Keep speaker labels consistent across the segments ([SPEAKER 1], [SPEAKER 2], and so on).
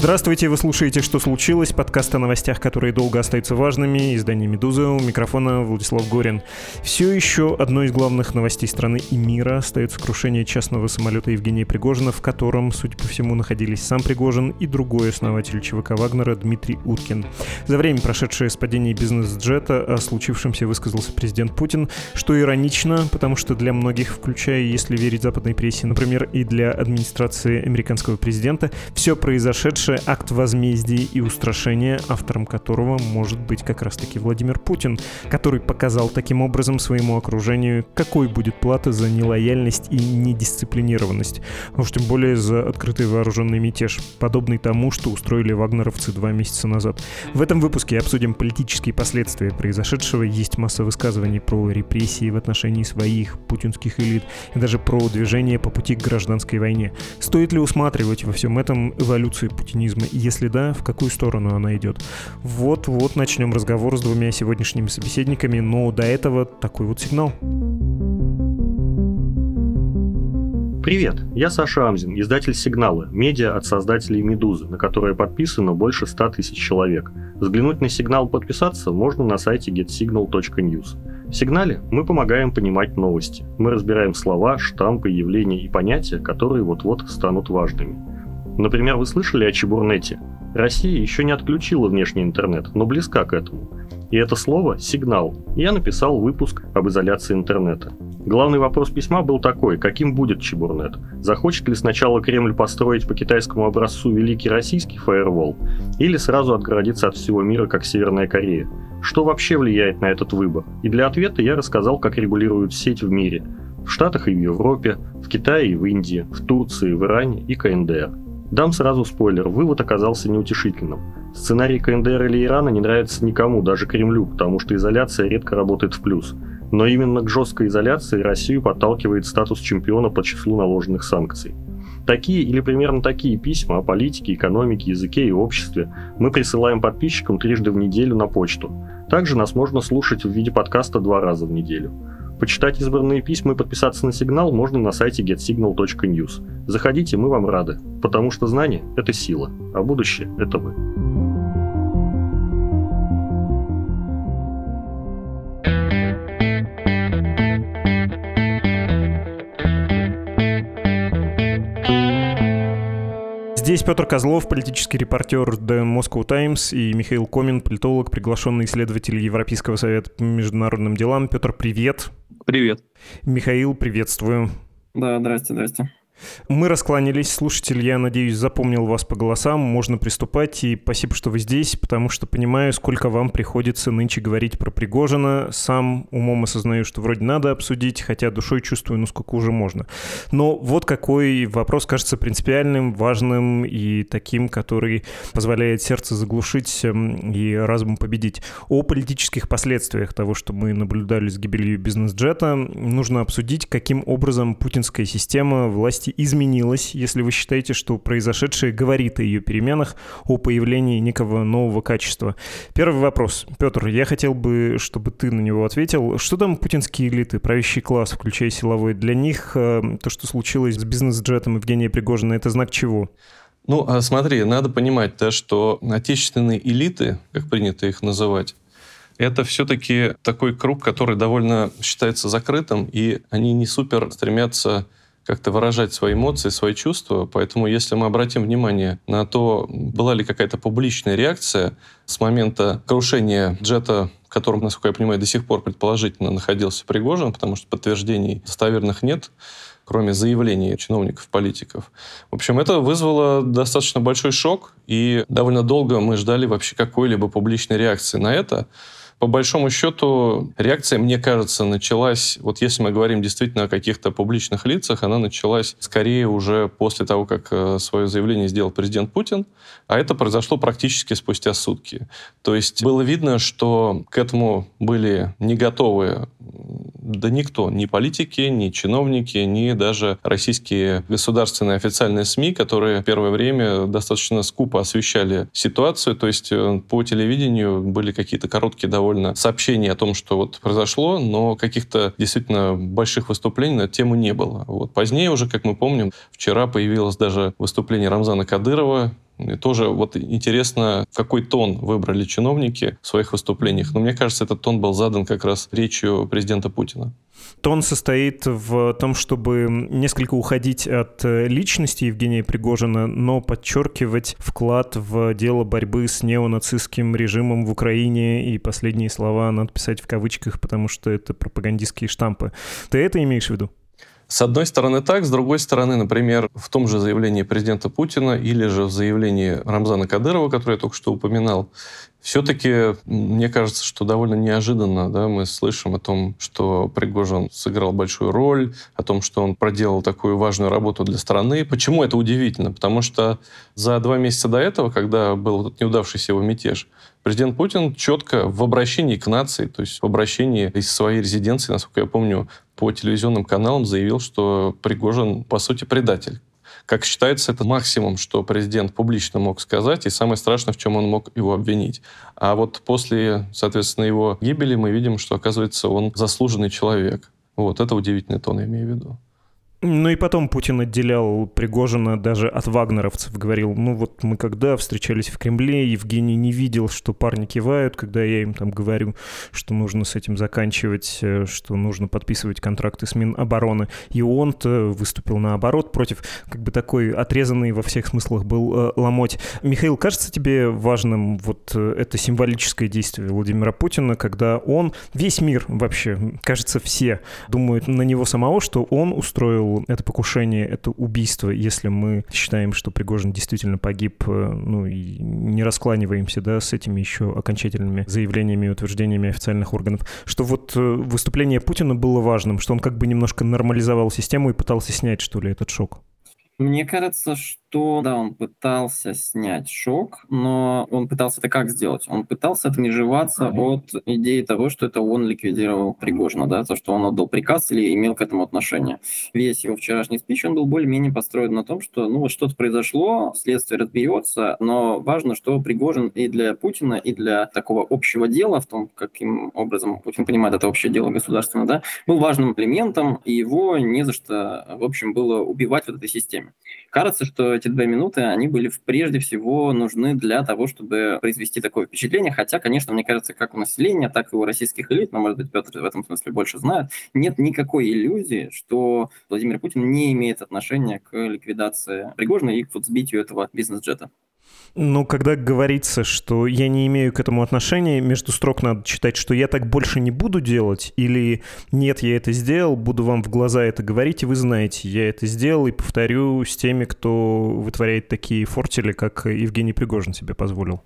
[SPEAKER 1] Здравствуйте, вы слушаете «Что случилось?» Подкаст о новостях, которые долго остаются важными. Издание «Медуза». У микрофона Владислав Горин. Все еще одной из главных новостей страны и мира остается крушение частного самолета Евгения Пригожина, в котором, судя по всему, находились сам Пригожин и другой основатель ЧВК Вагнера Дмитрий Уткин. За время, прошедшее с падением бизнес-джета, о случившемся высказался президент Путин, что иронично, потому что для многих, включая, если верить западной прессе, например, и для администрации американского президента, все произошедшее произошедшее акт возмездия и устрашения, автором которого может быть как раз-таки Владимир Путин, который показал таким образом своему окружению, какой будет плата за нелояльность и недисциплинированность, а уж тем более за открытый вооруженный мятеж, подобный тому, что устроили вагнеровцы два месяца назад. В этом выпуске обсудим политические последствия произошедшего, есть масса высказываний про репрессии в отношении своих путинских элит и даже про движение по пути к гражданской войне. Стоит ли усматривать во всем этом эволюцию Путина? Путинизма? И если да, в какую сторону она идет? Вот-вот начнем разговор с двумя сегодняшними собеседниками, но до этого такой вот сигнал.
[SPEAKER 2] Привет, я Саша Амзин, издатель «Сигналы», медиа от создателей «Медузы», на которое подписано больше 100 тысяч человек. Взглянуть на «Сигнал» подписаться можно на сайте getsignal.news. В «Сигнале» мы помогаем понимать новости. Мы разбираем слова, штампы, явления и понятия, которые вот-вот станут важными. Например, вы слышали о Чебурнете? Россия еще не отключила внешний интернет, но близка к этому. И это слово «сигнал». Я написал выпуск об изоляции интернета. Главный вопрос письма был такой, каким будет Чебурнет? Захочет ли сначала Кремль построить по китайскому образцу великий российский фаервол? Или сразу отгородиться от всего мира, как Северная Корея? Что вообще влияет на этот выбор? И для ответа я рассказал, как регулируют сеть в мире. В Штатах и в Европе, в Китае и в Индии, в Турции, в Иране и КНДР. Дам сразу спойлер, вывод оказался неутешительным. Сценарий КНДР или Ирана не нравится никому, даже Кремлю, потому что изоляция редко работает в плюс. Но именно к жесткой изоляции Россию подталкивает статус чемпиона по числу наложенных санкций. Такие или примерно такие письма о политике, экономике, языке и обществе мы присылаем подписчикам трижды в неделю на почту. Также нас можно слушать в виде подкаста два раза в неделю. Почитать избранные письма и подписаться на сигнал можно на сайте getsignal.news. Заходите, мы вам рады, потому что знание – это сила, а будущее – это вы.
[SPEAKER 1] Здесь Петр Козлов, политический репортер The Moscow Times, и Михаил Комин, политолог, приглашенный исследователь Европейского совета по международным делам. Петр, привет.
[SPEAKER 3] Привет.
[SPEAKER 1] Михаил, приветствую.
[SPEAKER 4] Да, здрасте, здрасте.
[SPEAKER 1] Мы раскланялись. Слушатель, я надеюсь, запомнил вас по голосам. Можно приступать. И спасибо, что вы здесь, потому что понимаю, сколько вам приходится нынче говорить про Пригожина. Сам умом осознаю, что вроде надо обсудить, хотя душой чувствую, ну сколько уже можно. Но вот какой вопрос кажется принципиальным, важным и таким, который позволяет сердце заглушить эм, и разум победить. О политических последствиях того, что мы наблюдали с гибелью бизнес-джета, нужно обсудить, каким образом путинская система власти власти изменилась, если вы считаете, что произошедшее говорит о ее переменах, о появлении некого нового качества. Первый вопрос. Петр, я хотел бы, чтобы ты на него ответил. Что там путинские элиты, правящий класс, включая силовой? Для них э, то, что случилось с бизнес-джетом Евгения Пригожина, это знак чего?
[SPEAKER 3] Ну, а смотри, надо понимать, да, что отечественные элиты, как принято их называть, это все-таки такой круг, который довольно считается закрытым, и они не супер стремятся как-то выражать свои эмоции, свои чувства. Поэтому если мы обратим внимание на то, была ли какая-то публичная реакция с момента крушения джета в котором, насколько я понимаю, до сих пор предположительно находился Пригожин, потому что подтверждений достоверных нет, кроме заявлений чиновников, политиков. В общем, это вызвало достаточно большой шок, и довольно долго мы ждали вообще какой-либо публичной реакции на это. По большому счету, реакция, мне кажется, началась, вот если мы говорим действительно о каких-то публичных лицах, она началась скорее уже после того, как э, свое заявление сделал президент Путин, а это произошло практически спустя сутки. То есть было видно, что к этому были не готовы да никто, ни политики, ни чиновники, ни даже российские государственные официальные СМИ, которые первое время достаточно скупо освещали ситуацию. То есть э, по телевидению были какие-то короткие довольно сообщения о том, что вот произошло, но каких-то действительно больших выступлений на тему не было. Вот. Позднее уже, как мы помним, вчера появилось даже выступление Рамзана Кадырова, И тоже вот интересно, какой тон выбрали чиновники в своих выступлениях. Но мне кажется, этот тон был задан как раз речью президента Путина.
[SPEAKER 1] Тон состоит в том, чтобы несколько уходить от личности Евгения Пригожина, но подчеркивать вклад в дело борьбы с неонацистским режимом в Украине, и последние слова надо писать в кавычках, потому что это пропагандистские штампы. Ты это имеешь в виду?
[SPEAKER 3] С одной стороны так, с другой стороны, например, в том же заявлении президента Путина или же в заявлении Рамзана Кадырова, которое я только что упоминал, все-таки, мне кажется, что довольно неожиданно да, мы слышим о том, что Пригожин сыграл большую роль, о том, что он проделал такую важную работу для страны. Почему это удивительно? Потому что за два месяца до этого, когда был этот неудавшийся его мятеж, президент Путин четко в обращении к нации, то есть в обращении из своей резиденции, насколько я помню, по телевизионным каналам заявил, что Пригожин, по сути, предатель. Как считается, это максимум, что президент публично мог сказать, и самое страшное, в чем он мог его обвинить. А вот после, соответственно, его гибели мы видим, что, оказывается, он заслуженный человек. Вот, это удивительный тон, я имею в виду.
[SPEAKER 1] Ну и потом Путин отделял Пригожина даже от вагнеровцев. Говорил, ну вот мы когда встречались в Кремле, Евгений не видел, что парни кивают, когда я им там говорю, что нужно с этим заканчивать, э, что нужно подписывать контракты с Минобороны. И он-то выступил наоборот против, как бы такой отрезанный во всех смыслах был э, ломоть. Михаил, кажется тебе важным вот э, это символическое действие Владимира Путина, когда он, весь мир вообще, кажется, все думают на него самого, что он устроил это покушение, это убийство, если мы считаем, что Пригожин действительно погиб, э, ну и не раскланиваемся, да, с этими еще окончательными заявлениями и утверждениями официальных органов, что вот э, выступление Путина было важным, что он как бы немножко нормализовал систему и пытался снять, что ли, этот шок.
[SPEAKER 4] Мне кажется, что да, он пытался снять шок, но он пытался это как сделать? Он пытался отмежеваться от идеи того, что это он ликвидировал Пригожина, да, то, что он отдал приказ или имел к этому отношение. Весь его вчерашний спич, он был более-менее построен на том, что ну вот что-то произошло, следствие разберется, но важно, что Пригожин и для Путина, и для такого общего дела, в том, каким образом Путин понимает это общее дело государственное, да, был важным элементом, и его не за что, в общем, было убивать в этой системе. Кажется, что эти две минуты, они были прежде всего нужны для того, чтобы произвести такое впечатление, хотя, конечно, мне кажется, как у населения, так и у российских элит, но, может быть, Петр в этом смысле больше знает, нет никакой иллюзии, что Владимир Путин не имеет отношения к ликвидации Пригожина и к вот сбитию этого бизнес-джета.
[SPEAKER 1] Ну, когда говорится, что я не имею к этому отношения, между строк надо читать, что я так больше не буду делать, или нет, я это сделал, буду вам в глаза это говорить, и вы знаете, я это сделал, и повторю с теми, кто вытворяет такие фортели, как Евгений Пригожин себе позволил.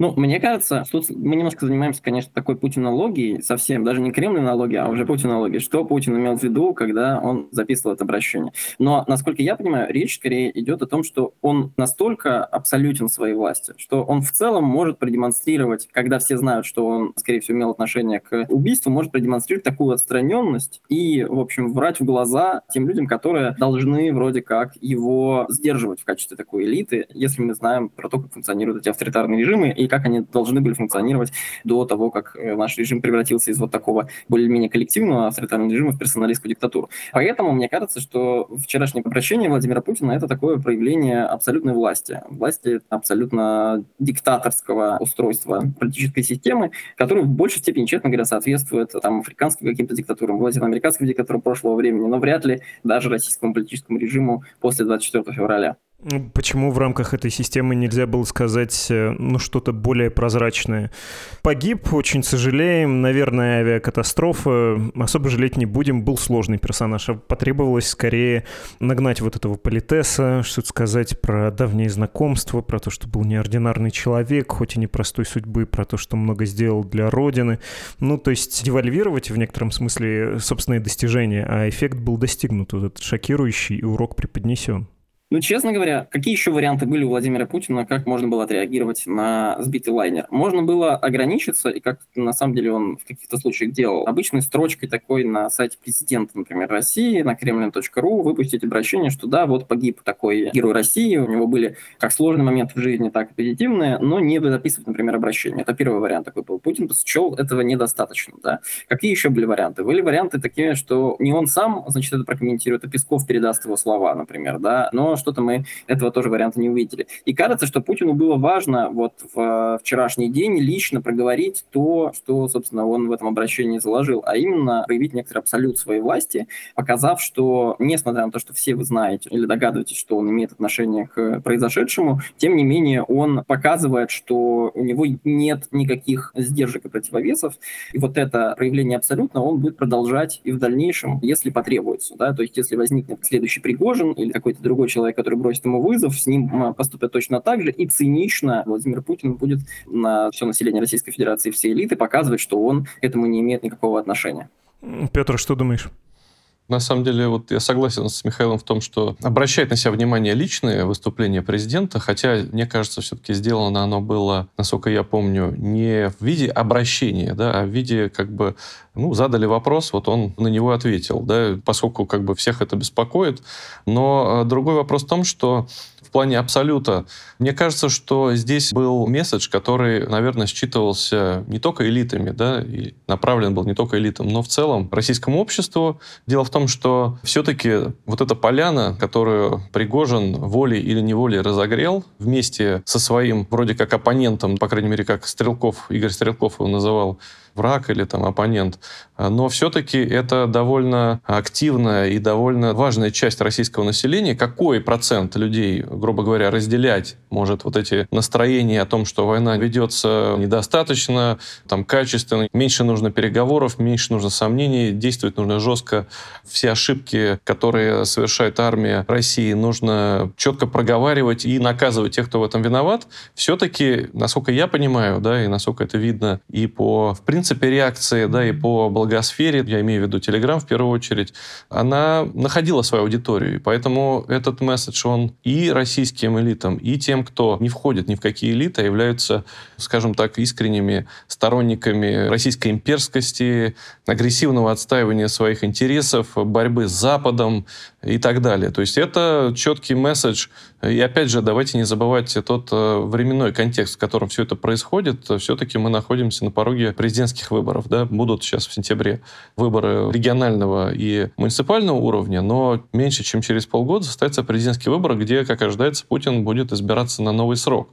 [SPEAKER 4] Ну, мне кажется, тут мы немножко занимаемся, конечно, такой путинологией, совсем, даже не кремлинологией, а уже путинологией. Что Путин имел в виду, когда он записывал это обращение. Но, насколько я понимаю, речь скорее идет о том, что он настолько абсолютен в своей власти, что он в целом может продемонстрировать, когда все знают, что он, скорее всего, имел отношение к убийству, может продемонстрировать такую отстраненность и, в общем, врать в глаза тем людям, которые должны вроде как его сдерживать в качестве такой элиты, если мы знаем про то, как функционируют эти авторитарные режимы и как они должны были функционировать до того, как э, наш режим превратился из вот такого более-менее коллективного авторитарного режима в персоналистскую диктатуру. Поэтому мне кажется, что вчерашнее обращение Владимира Путина – это такое проявление абсолютной власти. Власти абсолютно диктаторского устройства политической системы, которая в большей степени, честно говоря, соответствует там, африканским каким-то диктатурам, латиноамериканским диктатурам прошлого времени, но вряд ли даже российскому политическому режиму после 24 февраля.
[SPEAKER 1] Почему в рамках этой системы нельзя было сказать, э, ну, что-то более прозрачное? Погиб, очень сожалеем, наверное, авиакатастрофа, особо жалеть не будем, был сложный персонаж, а потребовалось скорее нагнать вот этого политеса, что-то сказать про давние знакомства, про то, что был неординарный человек, хоть и непростой судьбы, про то, что много сделал для Родины. Ну, то есть девальвировать в некотором смысле собственные достижения, а эффект был достигнут, вот этот шокирующий, и урок преподнесен.
[SPEAKER 4] Ну, честно говоря, какие еще варианты были у Владимира Путина, как можно было отреагировать на сбитый лайнер? Можно было ограничиться, и как на самом деле он в каких-то случаях делал, обычной строчкой такой на сайте президента, например, России, на kremlin.ru, выпустить обращение, что да, вот погиб такой герой России, у него были как сложные моменты в жизни, так и позитивные, но не записывать, например, обращение. Это первый вариант такой был. Путин счел этого недостаточно, да. Какие еще были варианты? Были варианты такие, что не он сам, значит, это прокомментирует, а Песков передаст его слова, например, да, но что-то мы этого тоже варианта не увидели. И кажется, что Путину было важно вот в вчерашний день лично проговорить то, что, собственно, он в этом обращении заложил, а именно проявить некоторый абсолют своей власти, показав, что, несмотря на то, что все вы знаете или догадываетесь, что он имеет отношение к произошедшему, тем не менее он показывает, что у него нет никаких сдержек и противовесов, и вот это проявление абсолютно он будет продолжать и в дальнейшем, если потребуется. Да? То есть если возникнет следующий Пригожин или какой-то другой человек, который бросит ему вызов, с ним поступят точно так же, и цинично Владимир Путин будет на все население Российской Федерации, все элиты показывать, что он к этому не имеет никакого отношения.
[SPEAKER 1] Петр, что думаешь?
[SPEAKER 3] На самом деле, вот я согласен с Михаилом в том, что обращает на себя внимание личные выступления президента, хотя, мне кажется, все-таки сделано оно было, насколько я помню, не в виде обращения, да, а в виде как бы, ну, задали вопрос, вот он на него ответил, да, поскольку как бы всех это беспокоит. Но э, другой вопрос в том, что в плане абсолюта. Мне кажется, что здесь был месседж, который, наверное, считывался не только элитами, да, и направлен был не только элитам, но в целом российскому обществу. Дело в том, что все-таки вот эта поляна, которую Пригожин волей или неволей разогрел вместе со своим вроде как оппонентом, по крайней мере, как Стрелков, Игорь Стрелков его называл, враг или там оппонент. Но все-таки это довольно активная и довольно важная часть российского населения. Какой процент людей, грубо говоря, разделять может вот эти настроения о том, что война ведется недостаточно, там качественно, меньше нужно переговоров, меньше нужно сомнений, действовать нужно жестко. Все ошибки, которые совершает армия России, нужно четко проговаривать и наказывать тех, кто в этом виноват. Все-таки, насколько я понимаю, да, и насколько это видно и по, в принципе, принципе, реакции, да, и по благосфере, я имею в виду Телеграм в первую очередь, она находила свою аудиторию. И поэтому этот месседж, он и российским элитам, и тем, кто не входит ни в какие элиты, а являются, скажем так, искренними сторонниками российской имперскости, агрессивного отстаивания своих интересов, борьбы с Западом и так далее. То есть это четкий месседж. И опять же, давайте не забывать тот э, временной контекст, в котором все это происходит. Все-таки мы находимся на пороге президентских выборов. Да? Будут сейчас в сентябре выборы регионального и муниципального уровня, но меньше, чем через полгода состоятся президентские выборы, где, как ожидается, Путин будет избираться на новый срок.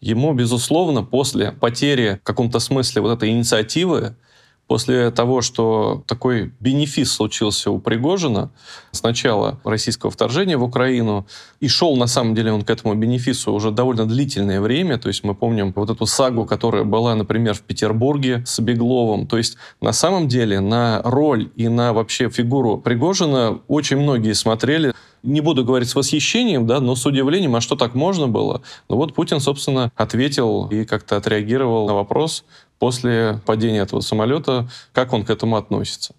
[SPEAKER 3] Ему, безусловно, после потери в каком-то смысле вот этой инициативы, После того, что такой бенефис случился у Пригожина с начала российского вторжения в Украину, и шел на самом деле он к этому бенефису уже довольно длительное время, то есть мы помним вот эту сагу, которая была, например, в Петербурге с Бегловым, то есть на самом деле на роль и на вообще фигуру Пригожина очень многие смотрели. Не буду говорить с восхищением, да, но с удивлением, а что так можно было? Ну вот Путин, собственно, ответил и как-то отреагировал на вопрос, после падения этого самолета, как он к этому относится.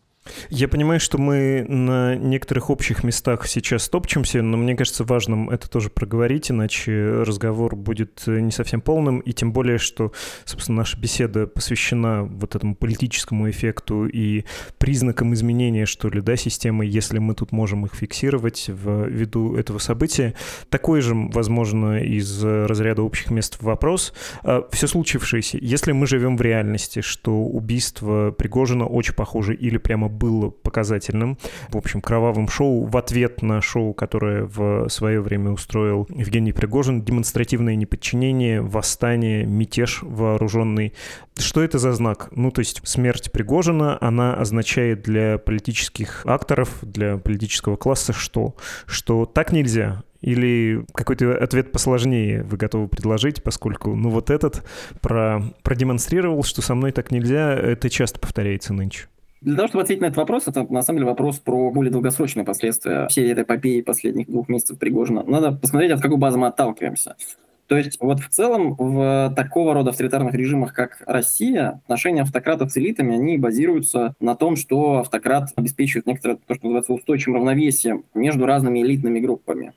[SPEAKER 1] Я понимаю, что мы на некоторых общих местах сейчас топчемся, но мне кажется важным это тоже проговорить, иначе разговор будет не совсем полным, и тем более, что, собственно, наша беседа посвящена вот этому политическому эффекту и признакам изменения, что ли, да, системы, если мы тут можем их фиксировать в виду этого события. Такой же, возможно, из разряда общих мест вопрос. А Все случившееся, если мы живем в реальности, что убийство Пригожина очень похоже или прямо было показательным. В общем, кровавым шоу в ответ на шоу, которое в свое время устроил Евгений Пригожин, демонстративное неподчинение, восстание, мятеж вооруженный. Что это за знак? Ну, то есть смерть Пригожина, она означает для политических акторов, для политического класса что? Что так нельзя, или какой-то ответ посложнее вы готовы предложить, поскольку, ну, вот этот про, продемонстрировал, что со мной так нельзя, это часто повторяется нынче.
[SPEAKER 4] Для того, чтобы ответить на этот вопрос, это на самом деле вопрос про более долгосрочные последствия всей этой эпопеи последних двух месяцев Пригожина. Надо посмотреть, от какой базы мы отталкиваемся. То есть вот в целом в такого рода авторитарных режимах, как Россия, отношения автократов с элитами, они базируются на том, что автократ обеспечивает некоторое, то, что называется, устойчивым равновесием между разными элитными группами.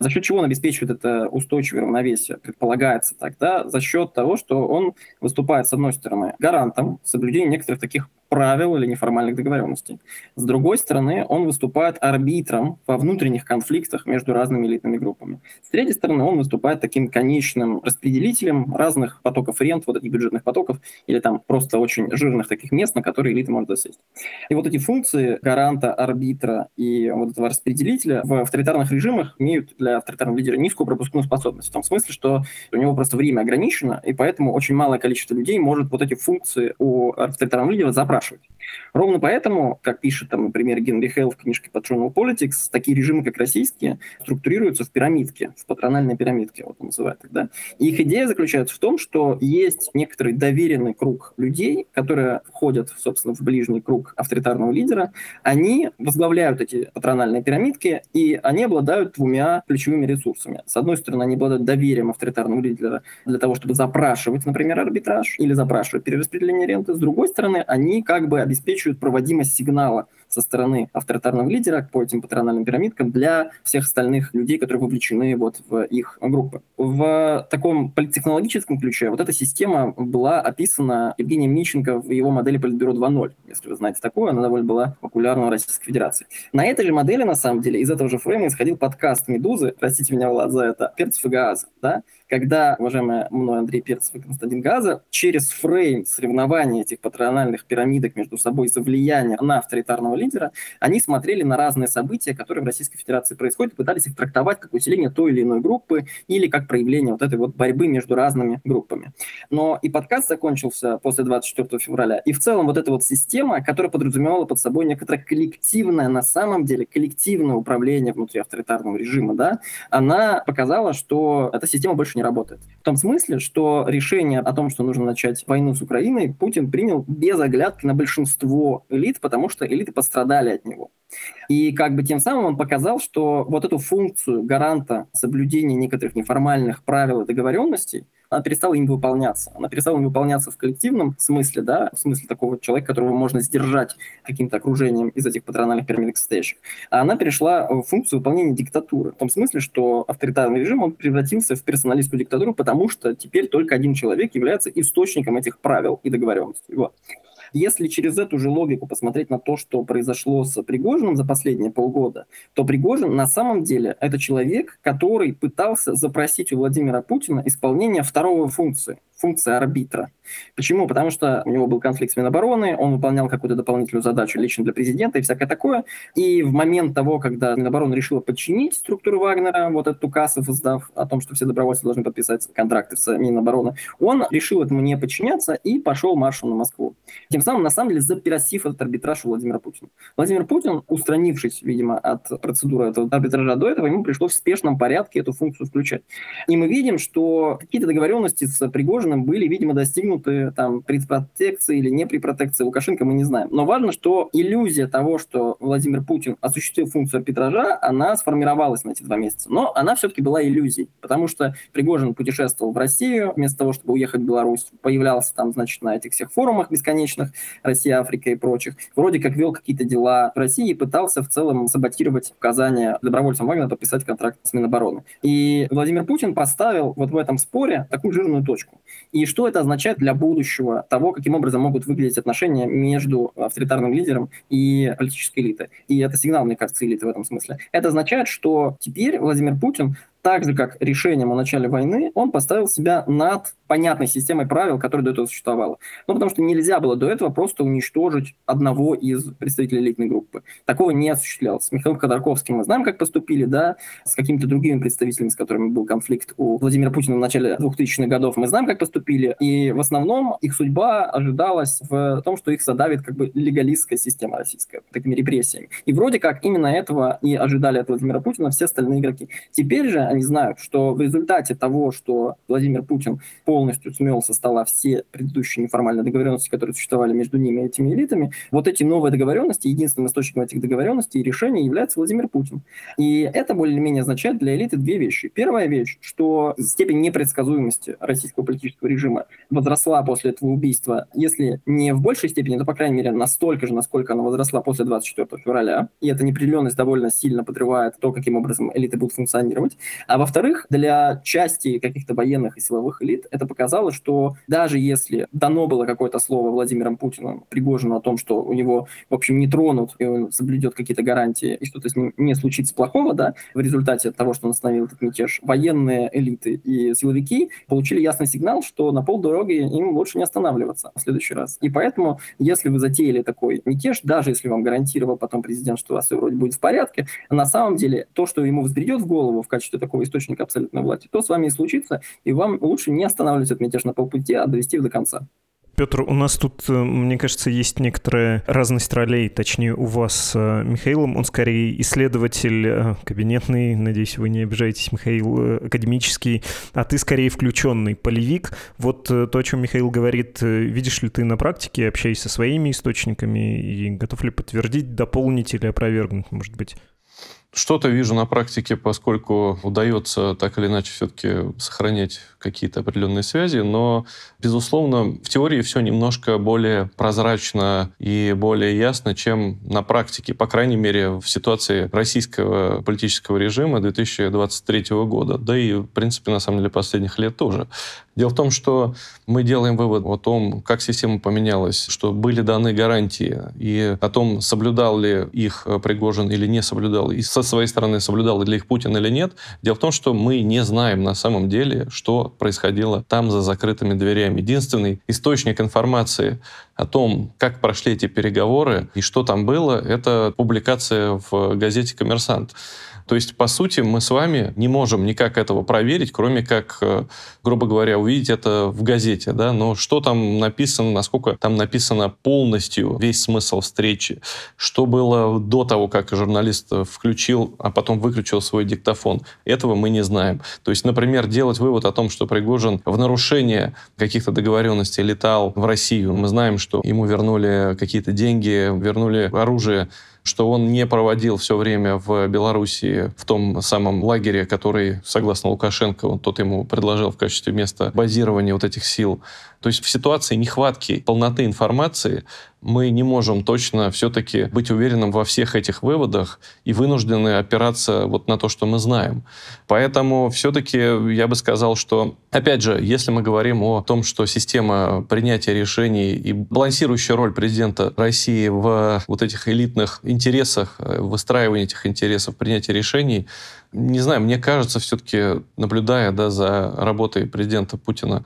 [SPEAKER 4] За счет чего он обеспечивает это устойчивое равновесие, предполагается тогда, за счет того, что он выступает, с одной стороны, гарантом соблюдения некоторых таких правил или неформальных договоренностей. С другой стороны, он выступает арбитром во внутренних конфликтах между разными элитными группами. С третьей стороны, он выступает таким конечным распределителем разных потоков рент, вот этих бюджетных потоков, или там просто очень жирных таких мест, на которые элита может засесть. И вот эти функции гаранта, арбитра и вот этого распределителя в авторитарных режимах имеют для авторитарного лидера низкую пропускную способность. В том смысле, что у него просто время ограничено, и поэтому очень малое количество людей может вот эти функции у авторитарного лидера запрашивать. Ровно поэтому, как пишет, там, например, Генри Хелл в книжке Patronal Politics, такие режимы, как российские, структурируются в пирамидке, в патрональной пирамидке, вот он называет их, да. И их идея заключается в том, что есть некоторый доверенный круг людей, которые входят, собственно, в ближний круг авторитарного лидера, они возглавляют эти патрональные пирамидки, и они обладают двумя ключевыми ресурсами. С одной стороны, они обладают доверием авторитарного лидера для того, чтобы запрашивать, например, арбитраж или запрашивать перераспределение ренты. С другой стороны, они как бы обеспечивают проводимость сигнала со стороны авторитарного лидера по этим патрональным пирамидкам для всех остальных людей, которые вовлечены вот в их группы. В таком политтехнологическом ключе вот эта система была описана Евгением Мищенко в его модели Политбюро 2.0, если вы знаете такое, она довольно была популярна в Российской Федерации. На этой же модели, на самом деле, из этого же фрейма исходил подкаст «Медузы», простите меня, Влад, за это, «Перцев и Газа», да, когда, уважаемый мной Андрей Перцев и Константин Газа, через фрейм соревнования этих патрональных пирамидок между собой за влияние на авторитарного лидера, они смотрели на разные события, которые в Российской Федерации происходят, пытались их трактовать как усиление той или иной группы или как проявление вот этой вот борьбы между разными группами. Но и подкаст закончился после 24 февраля, и в целом вот эта вот система, которая подразумевала под собой некоторое коллективное, на самом деле, коллективное управление внутри авторитарного режима, да, она показала, что эта система больше не работает. В том смысле, что решение о том, что нужно начать войну с Украиной, Путин принял без оглядки на большинство элит, потому что элиты пострадали от него. И как бы тем самым он показал, что вот эту функцию гаранта соблюдения некоторых неформальных правил и договоренностей, она перестала им выполняться. Она перестала им выполняться в коллективном смысле, да, в смысле такого человека, которого можно сдержать каким-то окружением из этих патрональных пирамидок состоящих. А она перешла в функцию выполнения диктатуры. В том смысле, что авторитарный режим, он превратился в персоналистскую диктатуру, потому что теперь только один человек является источником этих правил и договоренностей. Вот. Если через эту же логику посмотреть на то, что произошло с Пригожиным за последние полгода, то Пригожин на самом деле это человек, который пытался запросить у Владимира Путина исполнение второго функции функция арбитра. Почему? Потому что у него был конфликт с Минобороны, он выполнял какую-то дополнительную задачу лично для президента и всякое такое. И в момент того, когда Минобороны решила подчинить структуру Вагнера, вот этот указ издав о том, что все добровольцы должны подписать контракты с Минобороны, он решил этому не подчиняться и пошел маршем на Москву. Тем самым, на самом деле, заперосив этот арбитраж у Владимира Путина. Владимир Путин, устранившись, видимо, от процедуры этого арбитража до этого, ему пришлось в спешном порядке эту функцию включать. И мы видим, что какие-то договоренности с Пригожиным Пригожиным были, видимо, достигнуты там при протекции или не при протекции Лукашенко, мы не знаем. Но важно, что иллюзия того, что Владимир Путин осуществил функцию арбитража, она сформировалась на эти два месяца. Но она все-таки была иллюзией, потому что Пригожин путешествовал в Россию, вместо того, чтобы уехать в Беларусь, появлялся там, значит, на этих всех форумах бесконечных, Россия, Африка и прочих. Вроде как вел какие-то дела в России и пытался в целом саботировать указания добровольцам Вагнера подписать контракт с Минобороны. И Владимир Путин поставил вот в этом споре такую жирную точку. И что это означает для будущего того, каким образом могут выглядеть отношения между авторитарным лидером и политической элитой. И это сигнал, мне кажется, элиты в этом смысле. Это означает, что теперь Владимир Путин так же, как решением о начале войны, он поставил себя над понятной системой правил, которая до этого существовала. Ну, потому что нельзя было до этого просто уничтожить одного из представителей элитной группы. Такого не осуществлялось. С Михаилом Ходорковским мы знаем, как поступили, да, с какими-то другими представителями, с которыми был конфликт у Владимира Путина в начале 2000-х годов, мы знаем, как поступили. И в основном их судьба ожидалась в том, что их задавит как бы легалистская система российская, такими репрессиями. И вроде как именно этого и ожидали от Владимира Путина все остальные игроки. Теперь же они знают, что в результате того, что Владимир Путин полностью смел со стола все предыдущие неформальные договоренности, которые существовали между ними и этими элитами, вот эти новые договоренности, единственным источником этих договоренностей и решений является Владимир Путин. И это более-менее означает для элиты две вещи. Первая вещь, что степень непредсказуемости российского политического режима возросла после этого убийства, если не в большей степени, то, по крайней мере, настолько же, насколько она возросла после 24 февраля. И эта неопределенность довольно сильно подрывает то, каким образом элиты будут функционировать. А во-вторых, для части каких-то военных и силовых элит это показало, что даже если дано было какое-то слово Владимиром Путиным Пригожину о том, что у него, в общем, не тронут, и он соблюдет какие-то гарантии, и что-то с ним не случится плохого, да, в результате того, что он остановил этот мятеж, военные элиты и силовики получили ясный сигнал, что на полдороги им лучше не останавливаться в следующий раз. И поэтому, если вы затеяли такой мятеж, даже если вам гарантировал потом президент, что у вас все вроде будет в порядке, на самом деле то, что ему взбредет в голову в качестве такого источника абсолютной власти, то с вами и случится, и вам лучше не останавливать этот мятеж на полпути, а довести до конца.
[SPEAKER 1] Петр, у нас тут, э, мне кажется, есть некоторая разность ролей, точнее, у вас с э, Михаилом. Он скорее исследователь э, кабинетный, надеюсь, вы не обижаетесь, Михаил, академический, а ты скорее включенный полевик. Вот то, о чем Михаил говорит, видишь ли ты на практике, общаясь со своими источниками, и готов ли подтвердить, дополнить или опровергнуть, может быть?
[SPEAKER 3] Что-то вижу на практике, поскольку удается так или иначе все-таки сохранять какие-то определенные связи, но, безусловно, в теории все немножко более прозрачно и более ясно, чем на практике, по крайней мере, в ситуации российского политического режима 2023 года, да и, в принципе, на самом деле, последних лет тоже. Дело в том, что мы делаем вывод о том, как система поменялась, что были даны гарантии, и о том, соблюдал ли их Пригожин или не соблюдал, и со своей стороны соблюдал ли их Путин или нет. Дело в том, что мы не знаем на самом деле, что происходило там за закрытыми дверями. Единственный источник информации о том, как прошли эти переговоры и что там было, это публикация в газете «Коммерсант». То есть, по сути, мы с вами не можем никак этого проверить, кроме как, э, грубо говоря, увидеть это в газете. Да? Но что там написано, насколько там написано полностью весь смысл встречи, что было до того, как журналист включил, а потом выключил свой диктофон, этого мы не знаем. То есть, например, делать вывод о том, что Пригожин в нарушение каких-то договоренностей летал в Россию. Мы знаем, что ему вернули какие-то деньги, вернули оружие что он не проводил все время в Белоруссии в том самом лагере, который, согласно Лукашенко, он тот ему предложил в качестве места базирования вот этих сил. То есть в ситуации нехватки полноты информации мы не можем точно все-таки быть уверенным во всех этих выводах и вынуждены опираться вот на то, что мы знаем. Поэтому все-таки я бы сказал, что, опять же, если мы говорим о том, что система принятия решений и балансирующая роль президента России в вот этих элитных интересах, э, выстраивании этих интересов, принятия решений, не знаю, мне кажется, все-таки, наблюдая да, за работой президента Путина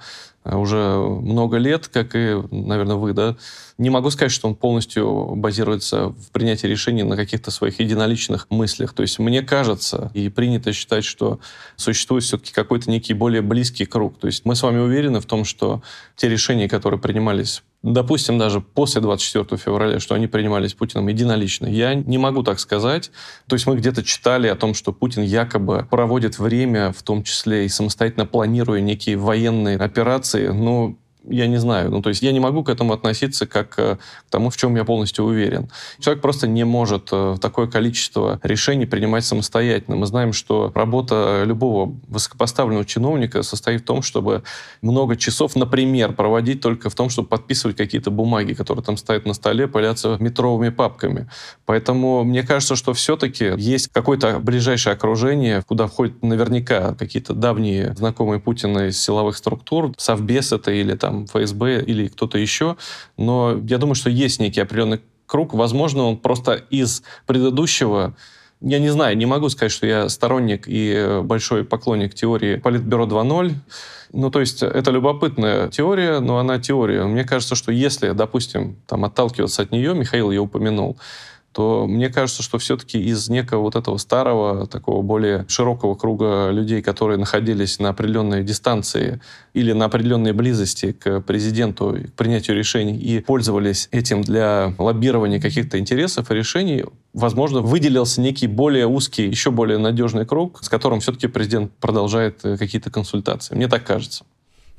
[SPEAKER 3] уже много лет, как и, наверное, вы, да, не могу сказать, что он полностью базируется в принятии решений на каких-то своих единоличных мыслях. То есть мне кажется, и принято считать, что существует все-таки какой-то некий более близкий круг. То есть мы с вами уверены в том, что те решения, которые принимались допустим, даже после 24 февраля, что они принимались Путиным единолично. Я не могу так сказать. То есть мы где-то читали о том, что Путин якобы проводит время, в том числе и самостоятельно планируя некие военные операции. Но я не знаю. Ну, то есть я не могу к этому относиться как э, к тому, в чем я полностью уверен. Человек просто не может э, такое количество решений принимать самостоятельно. Мы знаем, что работа любого высокопоставленного чиновника состоит в том, чтобы много часов, например, проводить только в том, чтобы подписывать какие-то бумаги, которые там стоят на столе, пылятся метровыми папками. Поэтому мне кажется, что все-таки есть какое-то ближайшее окружение, куда входят наверняка какие-то давние знакомые Путина из силовых структур, совбез это или там ФСБ или кто-то еще, но я думаю, что есть некий определенный круг. Возможно, он просто из предыдущего я не знаю, не могу сказать, что я сторонник и большой поклонник теории Политбюро 2.0. Ну, то есть это любопытная теория, но она теория. Мне кажется, что если, допустим, там отталкиваться от нее, Михаил ее упомянул, то мне кажется, что все-таки из некого вот этого старого, такого более широкого круга людей, которые находились на определенной дистанции или на определенной близости к президенту, к принятию решений и пользовались этим для лоббирования каких-то интересов и решений, возможно, выделился некий более узкий, еще более надежный круг, с которым все-таки президент продолжает э, какие-то консультации. Мне так кажется.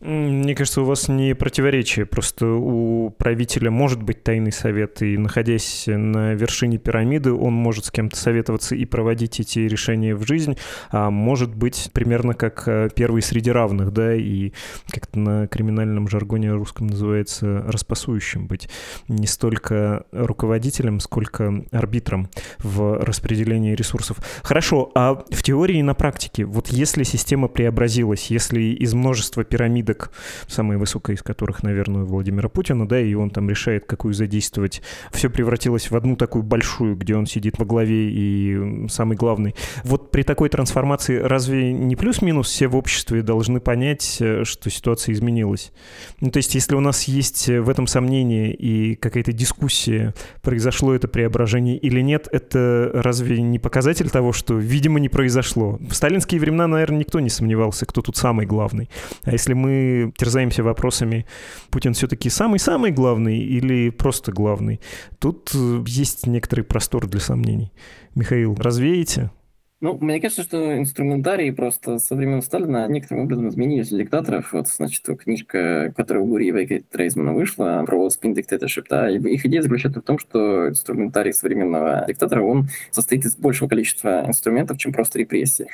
[SPEAKER 1] Мне кажется, у вас не противоречие. Просто у правителя может быть тайный совет, и находясь на вершине пирамиды, он может с кем-то советоваться и проводить эти решения в жизнь, а может быть примерно как э, первый среди равных, да, и как-то на криминальном жаргоне русском называется распасующим быть. Не столько руководителем, сколько арбитром в распределении ресурсов. Хорошо, а в теории и на практике, вот если система преобразилась, если из множества пирамид напиток, самая высокая из которых, наверное, у Владимира Путина, да, и он там решает, какую задействовать. Все превратилось в одну такую большую, где он сидит во главе и самый главный. Вот при такой трансформации разве не плюс-минус все в обществе должны понять, э, что ситуация изменилась? Ну, то есть, если у нас есть в этом сомнение и какая-то дискуссия, произошло это преображение или нет, это разве не показатель того, что, видимо, не произошло? В сталинские времена, наверное, никто не сомневался, кто тут самый главный. А если мы терзаемся вопросами, Путин все-таки самый-самый главный или просто главный, тут э, есть некоторый простор для сомнений. Михаил, развеете?
[SPEAKER 4] Ну, мне кажется, что инструментарии просто со времен Сталина некоторым образом изменились у диктаторов. Вот, значит, книжка, которая у Гурьева и Трейзмана вышла, про спин dictatorship, да, их идея заключается в том, что инструментарий современного диктатора, он состоит из большего количества инструментов, чем просто репрессии.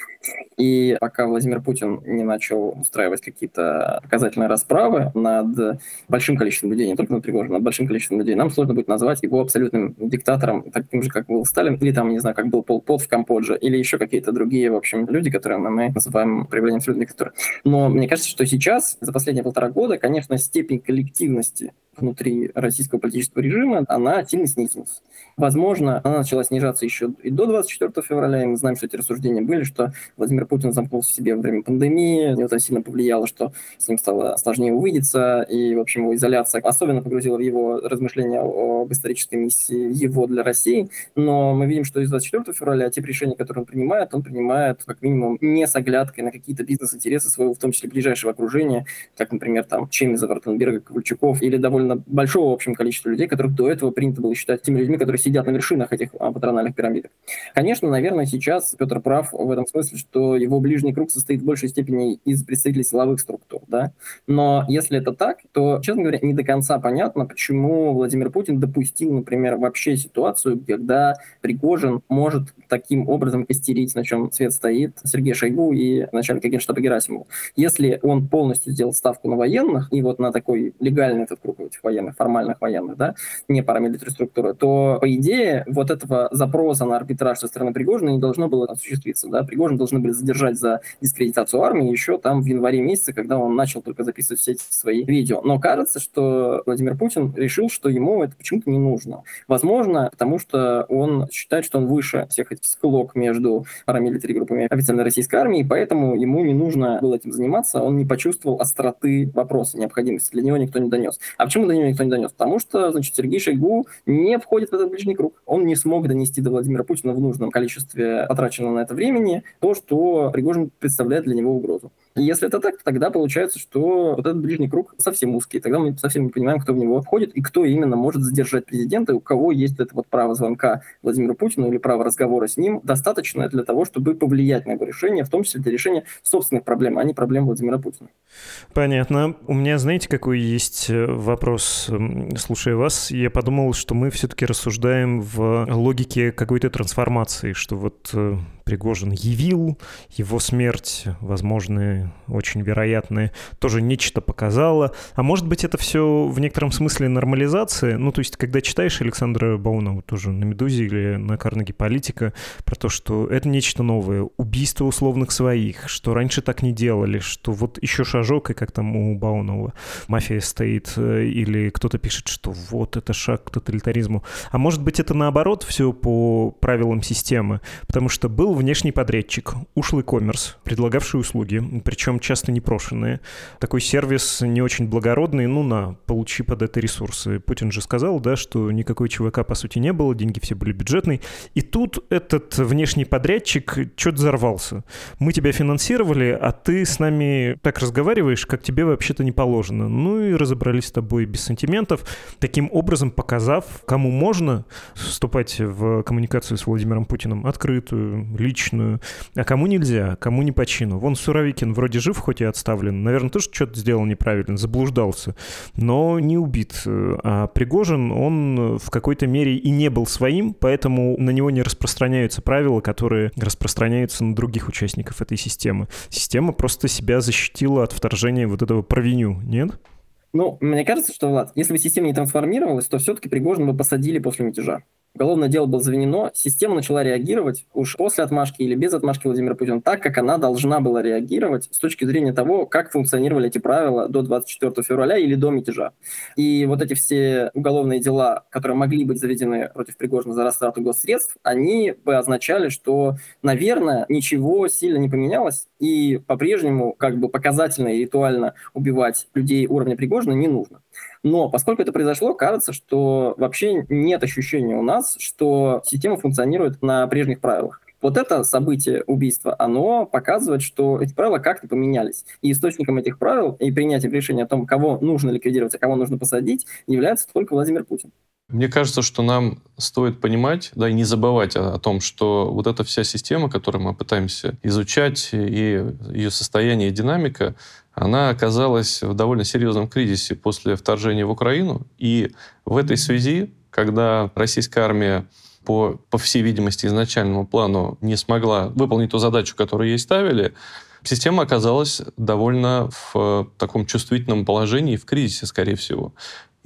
[SPEAKER 4] И пока Владимир Путин не начал устраивать какие-то показательные расправы над большим количеством людей, не только над Пригожиным, над большим количеством людей, нам сложно будет назвать его абсолютным диктатором, таким же, как был Сталин, или там, не знаю, как был Пол Пот в Камбодже, или еще еще какие-то другие, в общем, люди, которые мы называем проявлением абсолютной диктатуры. Но мне кажется, что сейчас, за последние полтора года, конечно, степень коллективности внутри российского политического режима, она сильно снизилась. Возможно, она начала снижаться еще и до 24 февраля, и мы знаем, что эти рассуждения были, что Владимир Путин замкнулся в себе во время пандемии, это сильно повлияло, что с ним стало сложнее увидеться, и, в общем, его изоляция особенно погрузила в его размышления об исторической миссии его для России, но мы видим, что из 24 февраля те решения, которые он принимает, он принимает, как минимум, не с оглядкой на какие-то бизнес-интересы своего, в том числе ближайшего окружения, как, например, там, Чемиза, Вартенберга, Ковальчуков, или довольно большого, в общем, количества людей, которых до этого принято было считать теми людьми, которые сидят на вершинах этих а, патрональных пирамидок. Конечно, наверное, сейчас Петр прав в этом смысле, что его ближний круг состоит в большей степени из представителей силовых структур, да. Но если это так, то, честно говоря, не до конца понятно, почему Владимир Путин допустил, например, вообще ситуацию, когда Пригожин может таким образом костерить, на чем свет стоит Сергей Шойгу и начальника генштаба Герасимову. Если он полностью сделал ставку на военных и вот на такой легальный этот круг этих военных, формальных военных, да, не парамилитарной структуры, то, по идее, вот этого запроса на арбитраж со стороны Пригожина не должно было осуществиться. Да? Пригожин должны были задержать за дискредитацию армии еще там в январе месяце, когда он начал только записывать все эти свои видео. Но кажется, что Владимир Путин решил, что ему это почему-то не нужно. Возможно, потому что он считает, что он выше всех этих склок между парамилитари группами официальной российской армии, поэтому ему не нужно было этим заниматься, он не почувствовал остроты вопроса, необходимости. Для него никто не донес. А почему до него никто не донес? Потому что, значит, Сергей Шойгу не входит в этот ближний круг он не смог донести до Владимира Путина в нужном количестве потраченного на это времени то, что Пригожин представляет для него угрозу. И если это так, тогда получается, что вот этот ближний круг совсем узкий. Тогда мы совсем не понимаем, кто в него входит и кто именно может задержать президента, у кого есть это вот право звонка Владимиру Путину или право разговора с ним, достаточно для того, чтобы повлиять на его решение, в том числе для решения собственных проблем, а не проблем Владимира Путина.
[SPEAKER 1] Понятно. У меня, знаете, какой есть э, вопрос, слушая вас? Я подумал, что мы все-таки рассуждаем в логике какой-то трансформации, что вот э, Пригожин явил, его смерть, возможно, очень вероятная, тоже нечто показала. А может быть, это все в некотором смысле нормализация? Ну, то есть, когда читаешь Александра Баунова тоже на «Медузе» или на «Карнеги Политика» про то, что это нечто новое, убийство условных своих, что раньше так не делали, что вот еще шажок, и как там у Баунова мафия стоит, э, или кто-то пишет, что вот это шаг к тоталитаризму. А может быть, это наоборот все по правилам системы, потому что был внешний подрядчик, ушлый коммерс, предлагавший услуги, причем часто непрошенные. Такой сервис не очень благородный, ну на, получи под это ресурсы. Путин же сказал, да, что никакой ЧВК по сути не было, деньги все были бюджетные. И тут этот внешний подрядчик что-то взорвался. Мы тебя финансировали, а ты с нами так разговариваешь, как тебе вообще-то не положено. Ну и разобрались с тобой без сантиментов, таким образом показав, кому можно вступать в коммуникацию с Владимиром Путиным открытую, личную. А кому нельзя, кому не по чину. Вон Суровикин вроде жив, хоть и отставлен. Наверное, тоже что-то сделал неправильно, заблуждался. Но не убит. А Пригожин, он в какой-то мере и не был своим, поэтому на него не распространяются правила, которые распространяются на других участников этой системы. Система просто себя защитила от вторжения вот этого провиню, нет?
[SPEAKER 4] Ну, мне кажется, что, Влад, если бы система не трансформировалась, то все-таки Пригожина бы посадили после мятежа уголовное дело было заведено, система начала реагировать уж после отмашки или без отмашки Владимира Путина так, как она должна была реагировать с точки зрения того, как функционировали эти правила до 24 февраля или до мятежа. И вот эти все уголовные дела, которые могли быть заведены против Пригожина за растрату госсредств, они бы означали, что, наверное, ничего сильно не поменялось, и по-прежнему как бы показательно и ритуально убивать людей уровня Пригожина не нужно. Но поскольку это произошло, кажется, что вообще нет ощущения у нас, что система функционирует на прежних правилах. Вот это событие убийства, оно показывает, что эти правила как-то поменялись. И источником этих правил и принятием решения о том, кого нужно ликвидировать, а кого нужно посадить, является только Владимир Путин.
[SPEAKER 3] Мне кажется, что нам стоит понимать, да, и не забывать о, о том, что вот эта вся система, которую мы пытаемся изучать, и ее состояние и динамика, она оказалась в довольно серьезном кризисе после вторжения в Украину. И в этой связи, когда российская армия по, по всей видимости, изначальному плану не смогла выполнить ту задачу, которую ей ставили, система оказалась довольно в таком чувствительном положении, в кризисе, скорее всего.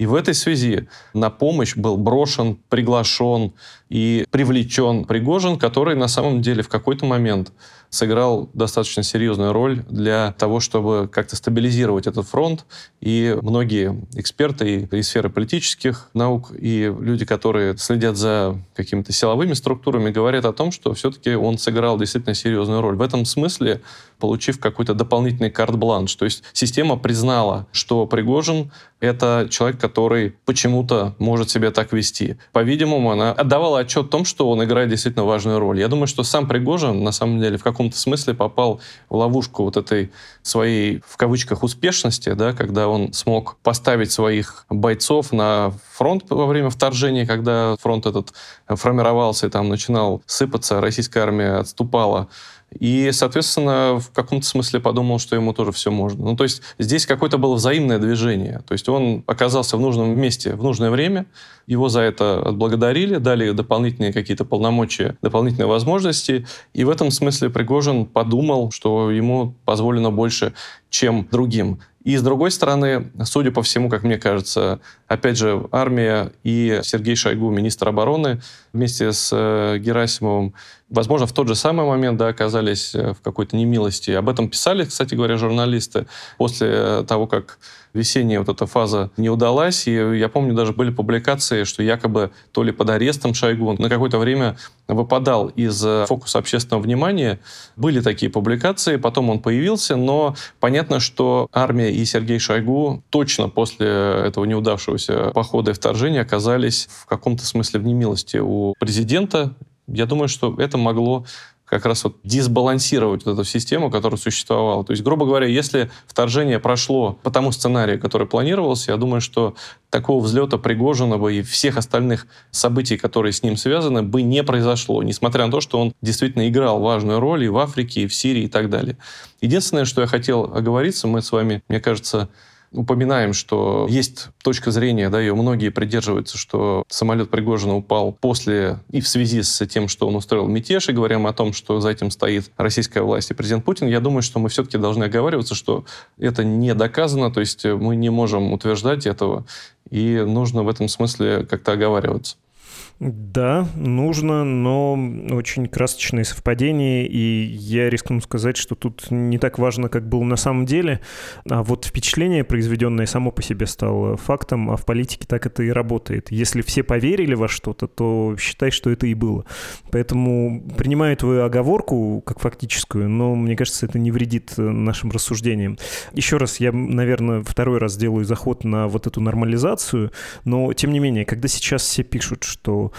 [SPEAKER 3] И в этой связи на помощь был брошен, приглашен и привлечен Пригожин, который на самом деле в какой-то момент сыграл достаточно серьезную роль для того, чтобы как-то стабилизировать этот фронт. И многие эксперты из сферы политических наук и люди, которые следят за какими-то силовыми структурами, говорят о том, что все-таки он сыграл действительно серьезную роль. В этом смысле, получив какой-то дополнительный карт-бланш. То есть система признала, что Пригожин — это человек, который почему-то может себя так вести. По-видимому, она отдавала отчет о том, что он играет действительно важную роль. Я думаю, что сам Пригожин, на самом деле, в каком каком-то смысле попал в ловушку вот этой своей, в кавычках, успешности, да, когда он смог поставить своих бойцов на фронт во время вторжения, когда фронт этот формировался и там начинал сыпаться, российская армия отступала. И, соответственно, в каком-то смысле подумал, что ему тоже все можно. Ну, то есть здесь какое-то было взаимное движение. То есть он оказался в нужном месте в нужное время, его за это отблагодарили, дали дополнительные какие-то полномочия, дополнительные возможности. И в этом смысле Пригожин подумал, что ему позволено больше, чем другим. И с другой стороны, судя по всему, как мне кажется, опять же, армия и Сергей Шойгу, министр обороны, вместе с э, Герасимовым, возможно, в тот же самый момент да, оказались э, в какой-то немилости. Об этом писали, кстати говоря, журналисты после э, того, как весенняя вот эта фаза не удалась. И я помню, даже были публикации, что якобы то ли под арестом Шойгу на какое-то время выпадал из э, фокуса общественного внимания. Были такие публикации, потом он появился, но понятно, что армия и Сергей Шойгу точно после этого неудавшегося похода и вторжения оказались в каком-то смысле в немилости у президента. Я думаю, что это могло как раз вот дисбалансировать вот эту систему, которая существовала. То есть, грубо говоря, если вторжение прошло по тому сценарию, который планировался, я думаю, что такого взлета Пригожина и всех остальных событий, которые с ним связаны, бы не произошло, несмотря на то, что он действительно играл важную роль и в Африке, и в Сирии, и так далее. Единственное, что я хотел оговориться, мы с вами, мне кажется, упоминаем, что есть точка зрения, да, ее многие придерживаются, что самолет Пригожина упал после и в связи с тем, что он устроил мятеж, и говорим о том, что за этим стоит российская власть и президент Путин, я думаю, что мы все-таки должны оговариваться, что это не доказано, то есть мы не можем утверждать этого, и нужно в этом смысле как-то оговариваться.
[SPEAKER 1] Да, нужно, но очень красочные совпадения, и я рискну сказать, что тут не так важно, как было на самом деле, а вот впечатление, произведенное само по себе стало фактом, а в политике так это и работает. Если все поверили во что-то, то считай, что это и было. Поэтому принимаю твою оговорку как фактическую, но мне кажется, это не вредит нашим рассуждениям. Еще раз, я, наверное, второй раз делаю заход на вот эту нормализацию, но тем не менее, когда сейчас все пишут, что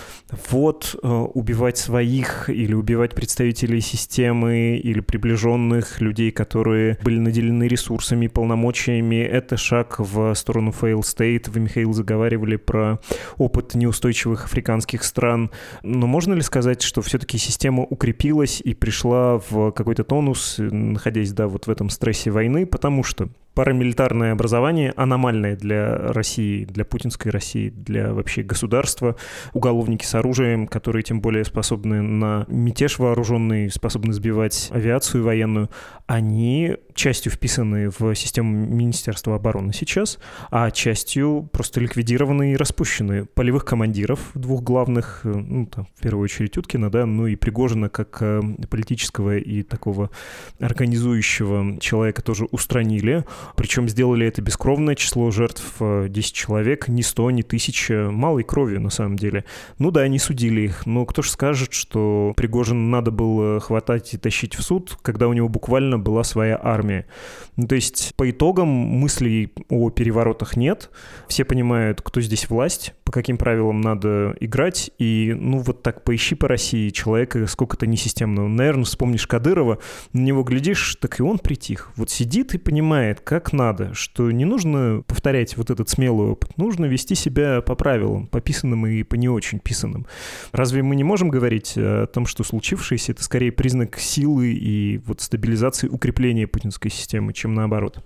[SPEAKER 1] вот э, убивать своих или убивать представителей системы или приближенных людей, которые были наделены ресурсами, полномочиями, это шаг в сторону fail state. Вы, Михаил, заговаривали про опыт неустойчивых африканских стран. Но можно ли сказать, что все-таки система укрепилась и пришла в какой-то тонус, находясь, да, вот в этом стрессе войны, потому что Парамилитарное образование аномальное для России, для путинской России, для вообще государства. Уголовники с оружием, которые тем более способны на мятеж вооруженный, способны сбивать авиацию военную, они частью вписаны в систему Министерства обороны сейчас, а частью просто ликвидированы и распущены. Полевых командиров, двух главных, ну, там, в первую очередь Уткина, да, ну и Пригожина как э, политического и такого организующего человека тоже устранили. Причем сделали это бескровное число жертв 10 э, человек, ни 100, ни 1000, малой крови на самом деле. Ну да, они судили их, но кто же скажет, что Пригожин надо было хватать и тащить в суд, когда у него буквально была своя армия. Ну, то есть по итогам мыслей о переворотах нет, все понимают, кто здесь власть, по каким правилам надо играть, и ну вот так поищи по России человека сколько-то несистемного. Наверное, вспомнишь Кадырова, на него глядишь, так и он притих. Вот сидит и понимает, как надо, что не нужно повторять вот этот смелый опыт, нужно вести себя по правилам, по писанным и по не очень писанным. Разве мы не можем говорить о том, что случившееся — это скорее признак силы и вот стабилизации, укрепления путинской системы, чем наоборот?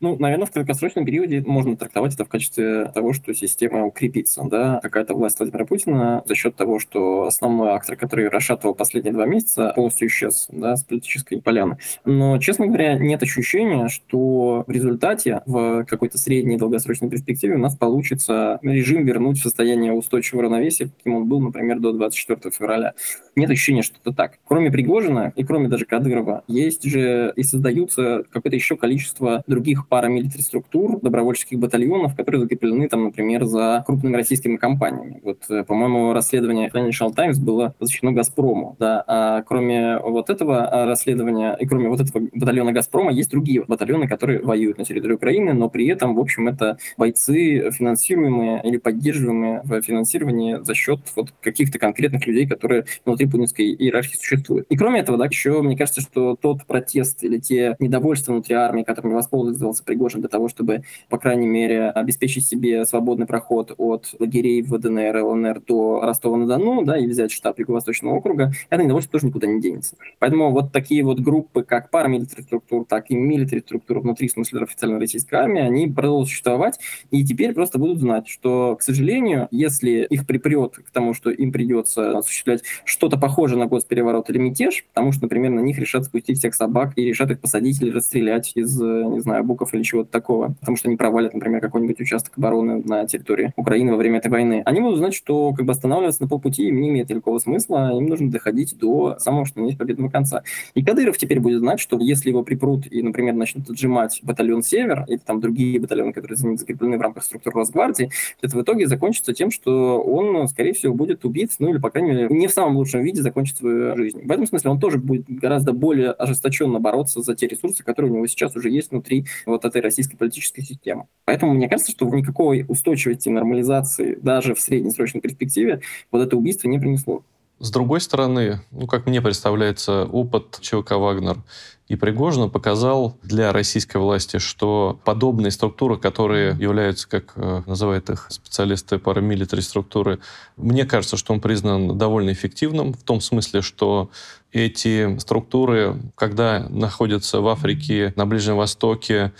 [SPEAKER 4] Ну, наверное, в краткосрочном периоде можно трактовать это в качестве того, что система укрепится. Да? Какая-то власть Владимира Путина за счет того, что основной актор, который расшатывал последние два месяца, полностью исчез да, с политической поляны. Но, честно говоря, нет ощущения, что в результате в какой-то средней долгосрочной перспективе у нас получится режим вернуть в состояние устойчивого равновесия, каким он был, например, до 24 февраля. Нет ощущения, что это так. Кроме Пригожина и кроме даже Кадырова, есть же и создаются какое-то еще количество других парамилитари структур, добровольческих батальонов, которые закреплены, там, например, за крупными российскими компаниями. Вот, э, по-моему, расследование Financial Times было посвящено «Газпрому». Да? А кроме вот этого а, расследования и кроме вот этого батальона «Газпрома» есть другие батальоны, которые воюют на территории Украины, но при этом, в общем, это бойцы, финансируемые или поддерживаемые в финансировании за счет вот каких-то конкретных людей, которые внутри путинской иерархии существуют. И кроме этого, да, еще мне кажется, что тот протест или те недовольства внутри армии, которыми воспользовался использовался Пригожин для того, чтобы, по крайней мере, обеспечить себе свободный проход от лагерей в ДНР ЛНР до Ростова-на-Дону, да, и взять штаб Юго-Восточного округа, это недовольство тоже никуда не денется. Поэтому вот такие вот группы, как парамилитарных структур, так и милитари структур внутри, в смысле официальной российской армии, они продолжат существовать, и теперь просто будут знать, что, к сожалению, если их припрет к тому, что им придется осуществлять что-то похожее на госпереворот или мятеж, потому что, например, на них решат спустить всех собак и решат их посадить или расстрелять из, не знаю, буков или чего-то такого, потому что они провалят, например, какой-нибудь участок обороны на территории Украины во время этой войны, они будут знать, что как бы останавливаться на полпути им не имеет никакого смысла, им нужно доходить до самого, что есть победного конца. И Кадыров теперь будет знать, что если его припрут и, например, начнут отжимать батальон «Север» или там другие батальоны, которые закреплены в рамках структур Росгвардии, это в итоге закончится тем, что он, скорее всего, будет убит, ну или, по крайней мере, не в самом лучшем виде закончит свою жизнь. В этом смысле он тоже будет гораздо более ожесточенно бороться за те ресурсы, которые у него сейчас уже есть внутри вот этой российской политической системы. Поэтому мне кажется, что никакой устойчивости нормализации даже в среднесрочной перспективе вот это убийство не принесло.
[SPEAKER 3] С другой стороны, ну, как мне представляется, опыт ЧВК «Вагнер» и Пригожина показал для российской власти, что подобные структуры, которые являются, как э, называют их специалисты парамилитари структуры, мне кажется, что он признан довольно эффективным в том смысле, что эти структуры, когда находятся в Африке, на Ближнем Востоке,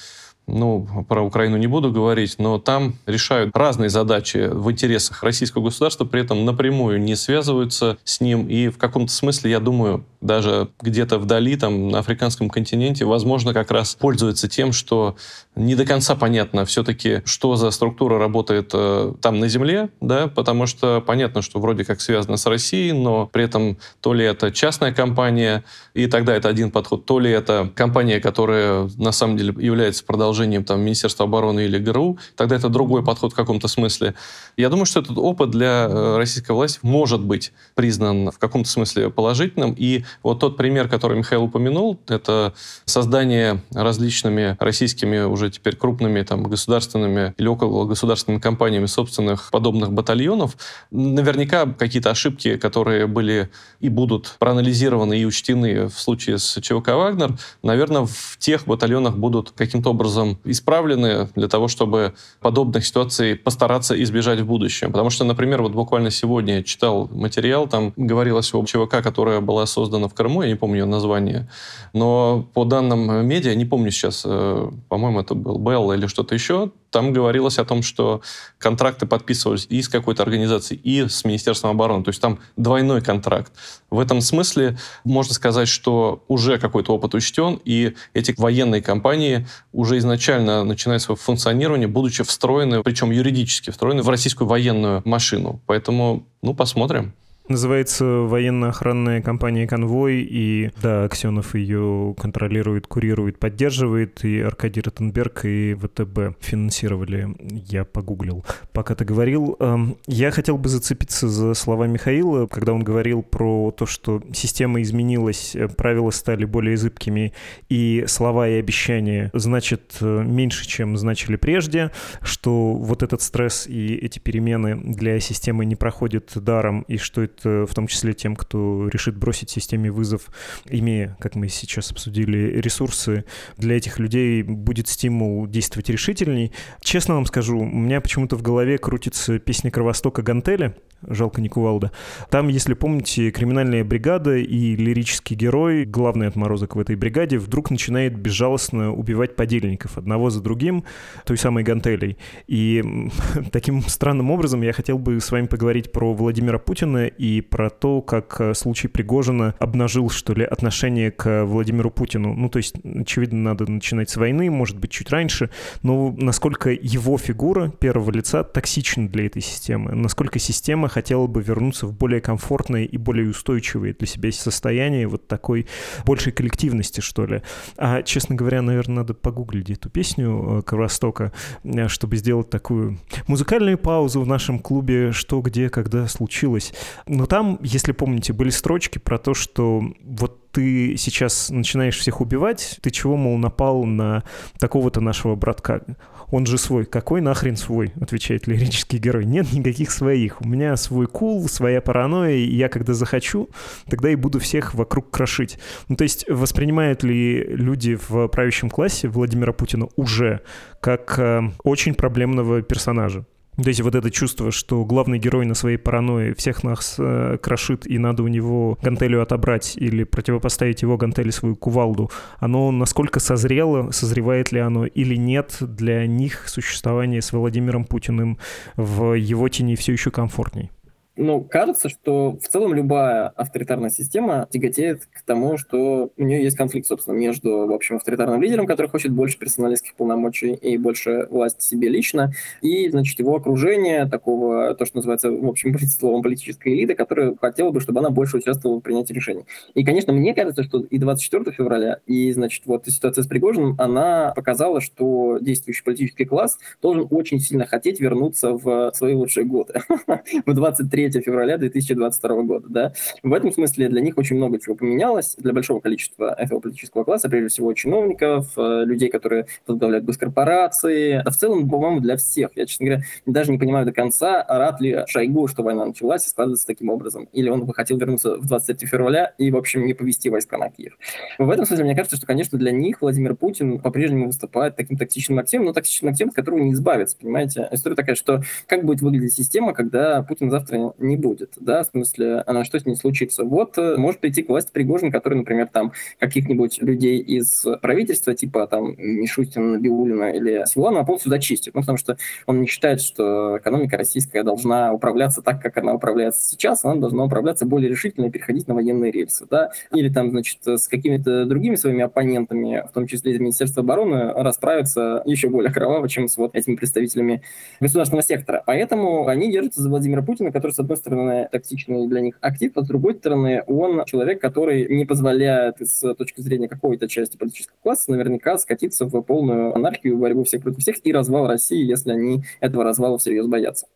[SPEAKER 3] ну, про Украину не буду говорить, но там решают разные задачи в интересах российского государства, при этом напрямую не связываются с ним. И в каком-то смысле, я думаю, даже где-то вдали, там, на африканском континенте, возможно, как раз пользуется тем, что не до конца понятно все-таки, что за структура работает э, там на земле, да, потому что понятно, что вроде как связано с Россией, но при этом то ли это частная компания, и тогда это один подход, то ли это компания, которая на самом деле является продолжением там Министерства обороны или ГРУ, тогда это другой подход в каком-то смысле. Я думаю, что этот опыт для э, российской власти может быть признан в каком-то смысле положительным, и вот тот пример, который Михаил упомянул, это создание различными российскими уже теперь крупными там, государственными или около государственными компаниями собственных подобных батальонов. Наверняка какие-то ошибки, которые были и будут проанализированы и учтены в случае с ЧВК «Вагнер», наверное, в тех батальонах будут каким-то образом исправлены для того, чтобы подобных ситуаций постараться избежать в будущем. Потому что, например, вот буквально сегодня я читал материал, там говорилось о ЧВК, которая была создана в Крыму, я не помню ее название, но по данным медиа, не помню сейчас, э, по-моему, это был Белл или что-то еще, там говорилось о том, что контракты подписывались и с какой-то организацией, и с Министерством обороны. То есть там двойной контракт. В этом смысле можно сказать, что уже какой-то опыт учтен, и эти военные компании уже изначально начинают свое функционирование, будучи встроены, причем юридически встроены в российскую военную машину. Поэтому, ну, посмотрим.
[SPEAKER 1] Называется военно-охранная компания «Конвой», и, да, Аксенов ее контролирует, курирует, поддерживает, и Аркадий Ротенберг и ВТБ финансировали. Я погуглил, пока ты говорил. Эм, я хотел бы зацепиться за слова Михаила, когда он говорил про то, что система изменилась, э, правила стали более зыбкими, и слова и обещания значат э, меньше, чем значили прежде, что вот этот стресс и эти перемены для системы не проходят даром, и что это Э, в том числе тем, кто решит бросить системе вызов, имея, как мы сейчас обсудили, ресурсы, для этих людей будет стимул действовать решительней. Честно вам скажу, у меня почему-то в голове крутится песня Кровостока Гантеля, жалко не кувалда. Там, если помните, криминальная бригада и лирический герой, главный отморозок в этой бригаде, вдруг начинает безжалостно убивать подельников одного за другим, той самой гантелей. И таким странным образом я хотел бы с вами поговорить про Владимира Путина и про то, как э, случай Пригожина обнажил, что ли, отношение к Владимиру Путину. Ну, то есть, очевидно, надо начинать с войны, может быть, чуть раньше, но насколько его фигура первого лица токсична для этой системы, насколько система хотела бы вернуться в более комфортное и более устойчивое для себя состояние вот такой большей коллективности, что ли. А, честно говоря, наверное, надо погуглить эту песню э, Кровостока, э, чтобы сделать такую музыкальную паузу в нашем клубе «Что, где, когда случилось». Но там, если помните, были строчки про то, что вот ты сейчас начинаешь всех убивать, ты чего, мол, напал на такого-то нашего братка? Он же свой. Какой нахрен свой? Отвечает лирический герой. Нет никаких своих. У меня свой кул, своя паранойя, и я когда захочу, тогда и буду всех вокруг крошить. Ну, то есть воспринимают ли люди в правящем классе Владимира Путина уже как э, очень проблемного персонажа? То есть вот это чувство, что главный герой на своей паранойи всех нас э, крошит, и надо у него гантелю отобрать или противопоставить его гантели свою кувалду, оно насколько созрело, созревает ли оно или нет для них существование с Владимиром Путиным в его тени все еще комфортней?
[SPEAKER 4] Ну, кажется, что в целом любая авторитарная система тяготеет к тому, что у нее есть конфликт, собственно, между, в общем, авторитарным лидером, который хочет больше персоналистских полномочий и больше власти себе лично, и, значит, его окружение, такого, то, что называется, в общем, словом политической элиты, которая хотела бы, чтобы она больше участвовала в принятии решений. И, конечно, мне кажется, что и 24 февраля, и, значит, вот ситуация с Пригожиным, она показала, что действующий политический класс должен очень сильно хотеть вернуться в свои лучшие годы. В 23 3 февраля 2022 года. Да? В этом смысле для них очень много чего поменялось, для большого количества этого политического класса, прежде всего чиновников, э, людей, которые возглавляют госкорпорации, а в целом, по-моему, для всех. Я, честно говоря, даже не понимаю до конца, рад ли Шойгу, что война началась и складывается таким образом. Или он бы хотел вернуться в 23 февраля и, в общем, не повести войска на Киев. В этом смысле, мне кажется, что, конечно, для них Владимир Путин по-прежнему выступает таким тактичным активом, но тактичным активом, от которого не избавиться, понимаете? История такая, что как будет выглядеть система, когда Путин завтра не будет, да, в смысле, а что с ней случится. Вот э, может прийти к власти Пригожин, который, например, там каких-нибудь людей из правительства, типа там Мишустина, Биулина или Силуанова полностью зачистит, ну, потому что он не считает, что экономика российская должна управляться так, как она управляется сейчас, она должна управляться более решительно и переходить на военные рельсы, да, или там, значит, с какими-то другими своими оппонентами, в том числе из Министерства обороны, расправиться еще более кроваво, чем с вот этими представителями государственного сектора. Поэтому они держатся за Владимира Путина, который, с одной стороны, токсичный для них актив, а с другой стороны, он человек, который не позволяет с точки зрения какой-то части политического класса наверняка скатиться в полную анархию, борьбу всех против всех и развал России, если они этого развала всерьез боятся.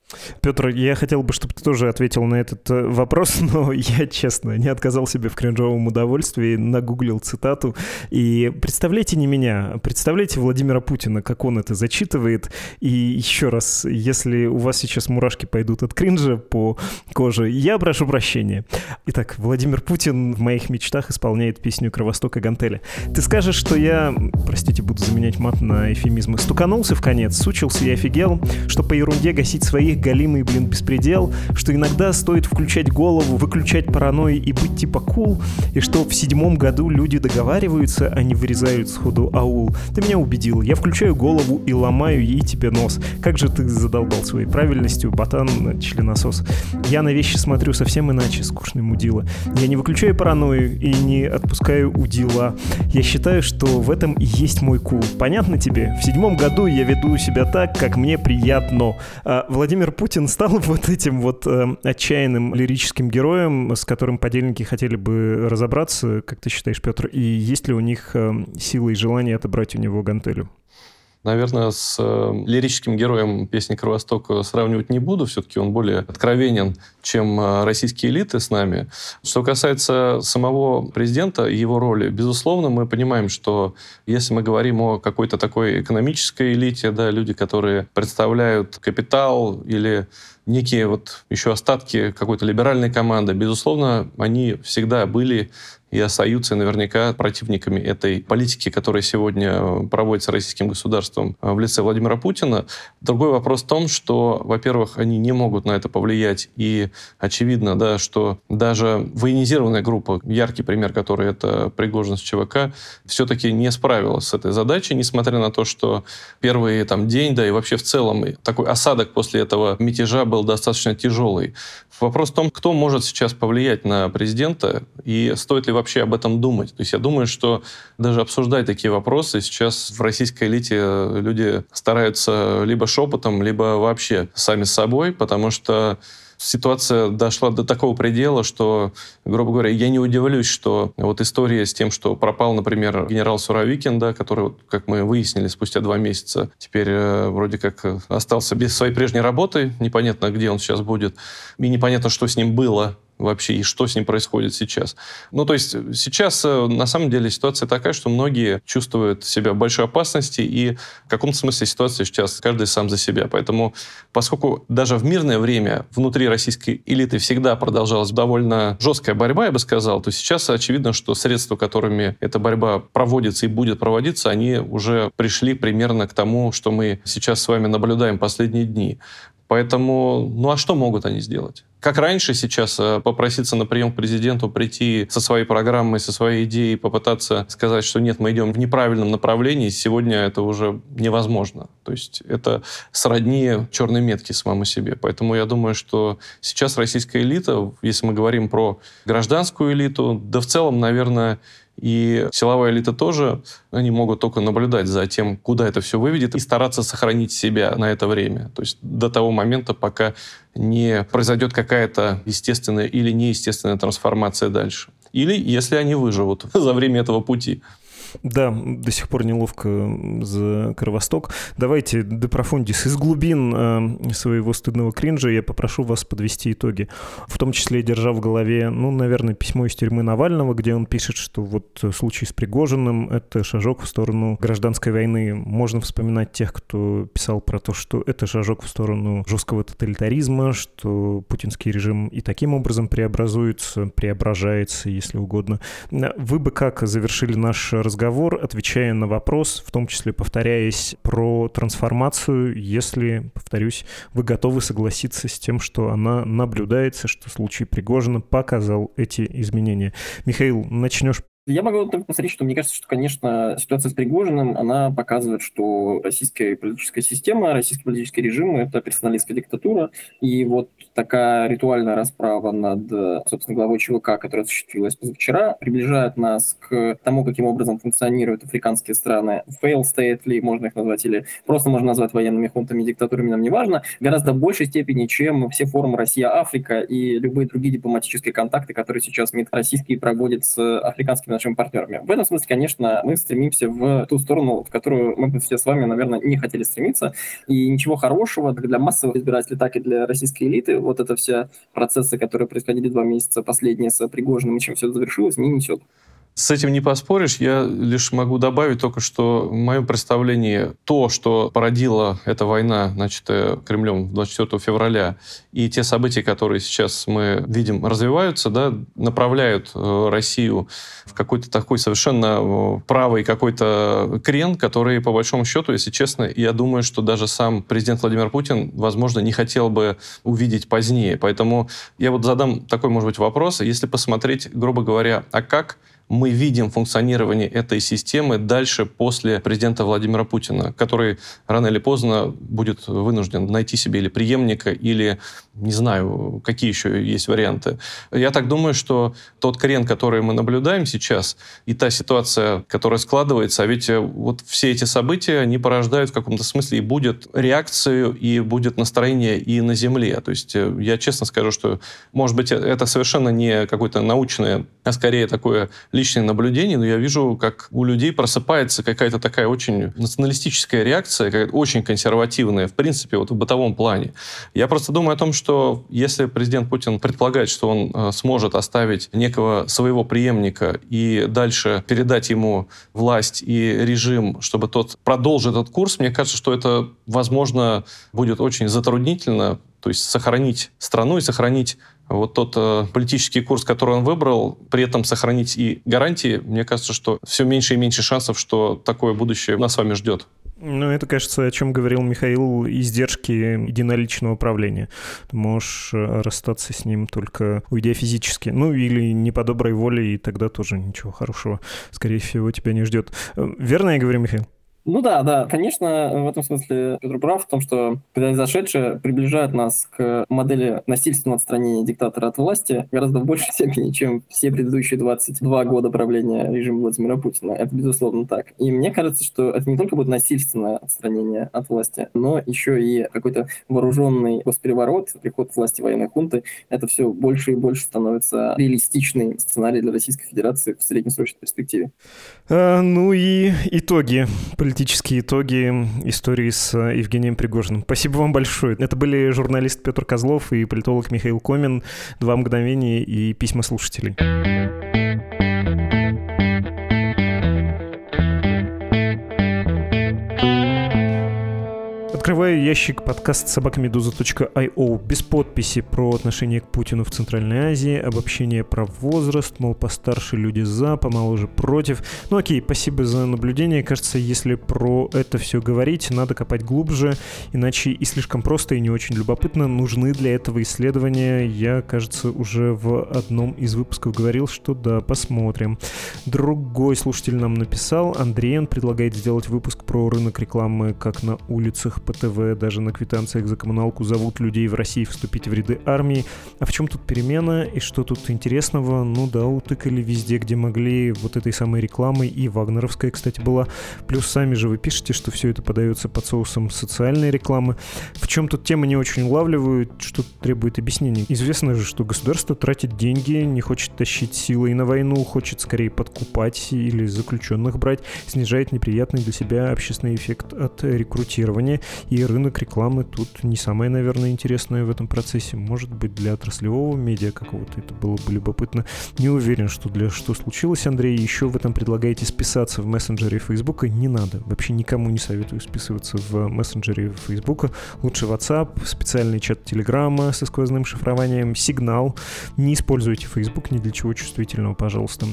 [SPEAKER 1] Петр, я хотел бы, чтобы ты тоже ответил на этот э, вопрос, но я, честно, не отказал себе в кринжовом удовольствии, нагуглил цитату. И представляете не меня, представляете Владимира Путина, как он это зачитывает. И еще раз, если у вас сейчас мурашки пойдут от кринжа по коже, я прошу прощения. Итак, Владимир Путин в моих мечтах исполняет песню «Кровосток и гантели». Ты скажешь, что я, простите, буду заменять мат на эфемизмы, стуканулся в конец, сучился и офигел, что по ерунде гасить своих галимый, блин, беспредел, что иногда стоит включать голову, выключать паранойю и быть типа кул, и что в седьмом году люди договариваются, а не вырезают сходу аул. Ты меня убедил, я включаю голову и ломаю ей тебе нос. Как же ты задолбал своей правильностью, ботан, членосос. Я на вещи смотрю совсем иначе, скучный мудила. Я не выключаю паранойю и не отпускаю удила. Я считаю, что в этом и есть мой кул. Понятно тебе? В седьмом году я веду себя так, как мне приятно. А Владимир Путин стал вот этим вот э, отчаянным лирическим героем, с которым подельники хотели бы разобраться, как ты считаешь, Петр, и есть ли у них э, сила и желание отобрать у него гантелю?
[SPEAKER 3] Наверное, с э, лирическим героем песни «Кровосток» сравнивать не буду. Все-таки он более откровенен, чем э, российские элиты с нами. Что касается самого президента и его роли, безусловно, мы понимаем, что если мы говорим о какой-то такой экономической элите, да, люди, которые представляют капитал или некие вот еще остатки какой-то либеральной команды, безусловно, они всегда были и остаются наверняка противниками этой политики, которая сегодня э, проводится российским государством э, в лице Владимира Путина. Другой вопрос в том, что, во-первых, они не могут на это повлиять, и очевидно, да, что даже военизированная группа, яркий пример, который это Пригожин с ЧВК, все-таки не справилась с этой задачей, несмотря на то, что первый там, день, да и вообще в целом такой осадок после этого мятежа был достаточно тяжелый. Вопрос в том, кто может сейчас повлиять на президента, и стоит ли вообще вообще об этом думать. То есть я думаю, что даже обсуждать такие вопросы сейчас в российской элите люди стараются либо шепотом, либо вообще сами с собой, потому что ситуация дошла до такого предела, что, грубо говоря, я не удивлюсь, что вот история с тем, что пропал, например, генерал Суровикин, да, который, как мы выяснили, спустя два месяца теперь э, вроде как остался без своей прежней работы, непонятно, где он сейчас будет, и непонятно, что с ним было вообще и что с ним происходит сейчас. Ну, то есть сейчас э, на самом деле ситуация такая, что многие чувствуют себя в большой опасности, и в каком-то смысле ситуация сейчас каждый сам за себя. Поэтому, поскольку даже в мирное время внутри российской элиты всегда продолжалась довольно жесткая борьба, я бы сказал, то сейчас очевидно, что средства, которыми эта борьба проводится и будет проводиться, они уже пришли примерно к тому, что мы сейчас с вами наблюдаем последние дни. Поэтому, ну а что могут они сделать? Как раньше сейчас э, попроситься на прием к президенту, прийти со своей программой, со своей идеей, попытаться сказать, что нет, мы идем в неправильном направлении, сегодня это уже невозможно. То есть это сродни черной метки самому себе. Поэтому я думаю, что сейчас российская элита, если мы говорим про гражданскую элиту, да в целом, наверное, и силовая элита тоже, они могут только наблюдать за тем, куда это все выведет, и стараться сохранить себя на это время. То есть до того момента, пока не произойдет какая-то естественная или неестественная трансформация дальше. Или если они выживут за время этого пути.
[SPEAKER 1] Да, до сих пор неловко за Кровосток. Давайте, Депрофундис, из глубин э, своего стыдного кринжа я попрошу вас подвести итоги. В том числе, держа в голове, ну, наверное, письмо из тюрьмы Навального, где он пишет, что вот случай с Пригожиным — это шажок в сторону гражданской войны. Можно вспоминать тех, кто писал про то, что это шажок в сторону жесткого тоталитаризма, что путинский режим и таким образом преобразуется, преображается, если угодно. Вы бы как завершили наш разговор разговор, отвечая на вопрос, в том числе повторяясь про трансформацию, если, повторюсь, вы готовы согласиться с тем, что она наблюдается, что случай Пригожина показал эти изменения. Михаил, начнешь
[SPEAKER 4] я могу только посмотреть, что мне кажется, что, конечно, ситуация с Пригожиным, она показывает, что российская политическая система, российский политический режим – это персоналистская диктатура. И вот такая ритуальная расправа над, собственно, главой ЧВК, которая осуществилась позавчера, приближает нас к тому, каким образом функционируют африканские страны. Fail state ли можно их назвать, или просто можно назвать военными хунтами, диктатурами, нам не важно, гораздо большей степени, чем все форумы Россия-Африка и любые другие дипломатические контакты, которые сейчас МИД российский проводит с африканскими нашими партнерами. В этом смысле, конечно, мы стремимся в ту сторону, в которую мы бы все с вами, наверное, не хотели стремиться. И ничего хорошего для массовых избирателей, так и для российской элиты вот это все процессы, которые происходили два месяца последние с Пригожиным, и чем все завершилось, не несет.
[SPEAKER 3] С этим не поспоришь. Я лишь могу добавить только, что в моем представлении то, что породила эта война, начатая Кремлем 24 февраля, и те события, которые сейчас мы видим развиваются, да, направляют э, Россию в какой-то такой совершенно э, правый какой-то крен, который, по большому счету, если честно, я думаю, что даже сам президент Владимир Путин, возможно, не хотел бы увидеть позднее. Поэтому я вот задам такой, может быть, вопрос. Если посмотреть, грубо говоря, а как мы видим функционирование этой системы дальше после президента Владимира Путина, который рано или поздно будет вынужден найти себе или преемника, или не знаю, какие еще есть варианты. Я так думаю, что тот крен, который мы наблюдаем сейчас, и та ситуация, которая складывается, а ведь вот все эти события, они порождают в каком-то смысле и будет реакцию, и будет настроение и на Земле. То есть э, я честно скажу, что, может быть, это совершенно не какое-то научное, а скорее такое личное наблюдение, но я вижу, как у людей просыпается какая-то такая очень националистическая реакция, очень консервативная, в принципе, вот в бытовом плане. Я просто думаю о том, что если президент Путин предполагает, что он э, сможет оставить некого своего преемника и дальше передать ему власть и режим, чтобы тот продолжил этот курс, мне кажется, что это, возможно, будет очень затруднительно, то есть сохранить страну и сохранить вот тот э, политический курс, который он выбрал, при этом сохранить и гарантии, мне кажется, что все меньше и меньше шансов, что такое будущее нас с вами ждет.
[SPEAKER 1] Ну, это, кажется, о чем говорил Михаил, издержки единоличного управления. Ты можешь э, расстаться с ним только уйдя физически. Ну, или не по доброй воле, и тогда тоже ничего хорошего, скорее всего, тебя не ждет. Э, верно я говорю, Михаил?
[SPEAKER 4] Ну да, да, конечно, в этом смысле Петр прав в том, что произошедшее приближает нас к модели насильственного отстранения диктатора от власти гораздо в большей степени, чем все предыдущие 22 года правления режима Владимира Путина. Это безусловно так. И мне кажется, что это не только будет насильственное отстранение от власти, но еще и какой-то вооруженный госпереворот, приход власти военной хунты. Это все больше и больше становится реалистичный сценарий для Российской Федерации в среднесрочной перспективе.
[SPEAKER 1] А, ну и итоги политические итоги истории с э, Евгением Пригожиным. Спасибо вам большое. Это были журналист Петр Козлов и политолог Михаил Комин. Два мгновения и письма слушателей. Открываю ящик подкаст собакамедуза.io без подписи про отношение к Путину в Центральной Азии, обобщение про возраст, мол, постарше люди за, помоложе против. Ну окей, спасибо за наблюдение. Кажется, если про это все говорить, надо копать глубже, иначе и слишком просто, и не очень любопытно. Нужны для этого исследования. Я, кажется, уже в одном из выпусков говорил, что да, посмотрим. Другой слушатель нам написал, Андрей, он предлагает сделать выпуск про рынок рекламы как на улицах по ТВ, даже на квитанциях за коммуналку зовут людей в России вступить в ряды армии. А в чем тут перемена и что тут интересного? Ну да, утыкали везде, где могли вот этой самой рекламой. И вагнеровская, кстати, была. Плюс сами же вы пишете, что все это подается под соусом социальной рекламы. В чем тут тема не очень улавливают, что требует объяснений. Известно же, что государство тратит деньги, не хочет тащить силой на войну, хочет скорее подкупать или заключенных брать, снижает неприятный для себя общественный эффект от рекрутирования и рынок рекламы тут не самое, наверное, интересное в этом процессе. Может быть, для отраслевого медиа какого-то это было бы любопытно. Не уверен, что для что случилось, Андрей. Еще в этом предлагаете списаться в мессенджере Фейсбука. Не надо. Вообще никому не советую списываться в мессенджере Фейсбука. Лучше WhatsApp, специальный чат Телеграма со сквозным шифрованием, сигнал. Не используйте Facebook ни для чего чувствительного, пожалуйста.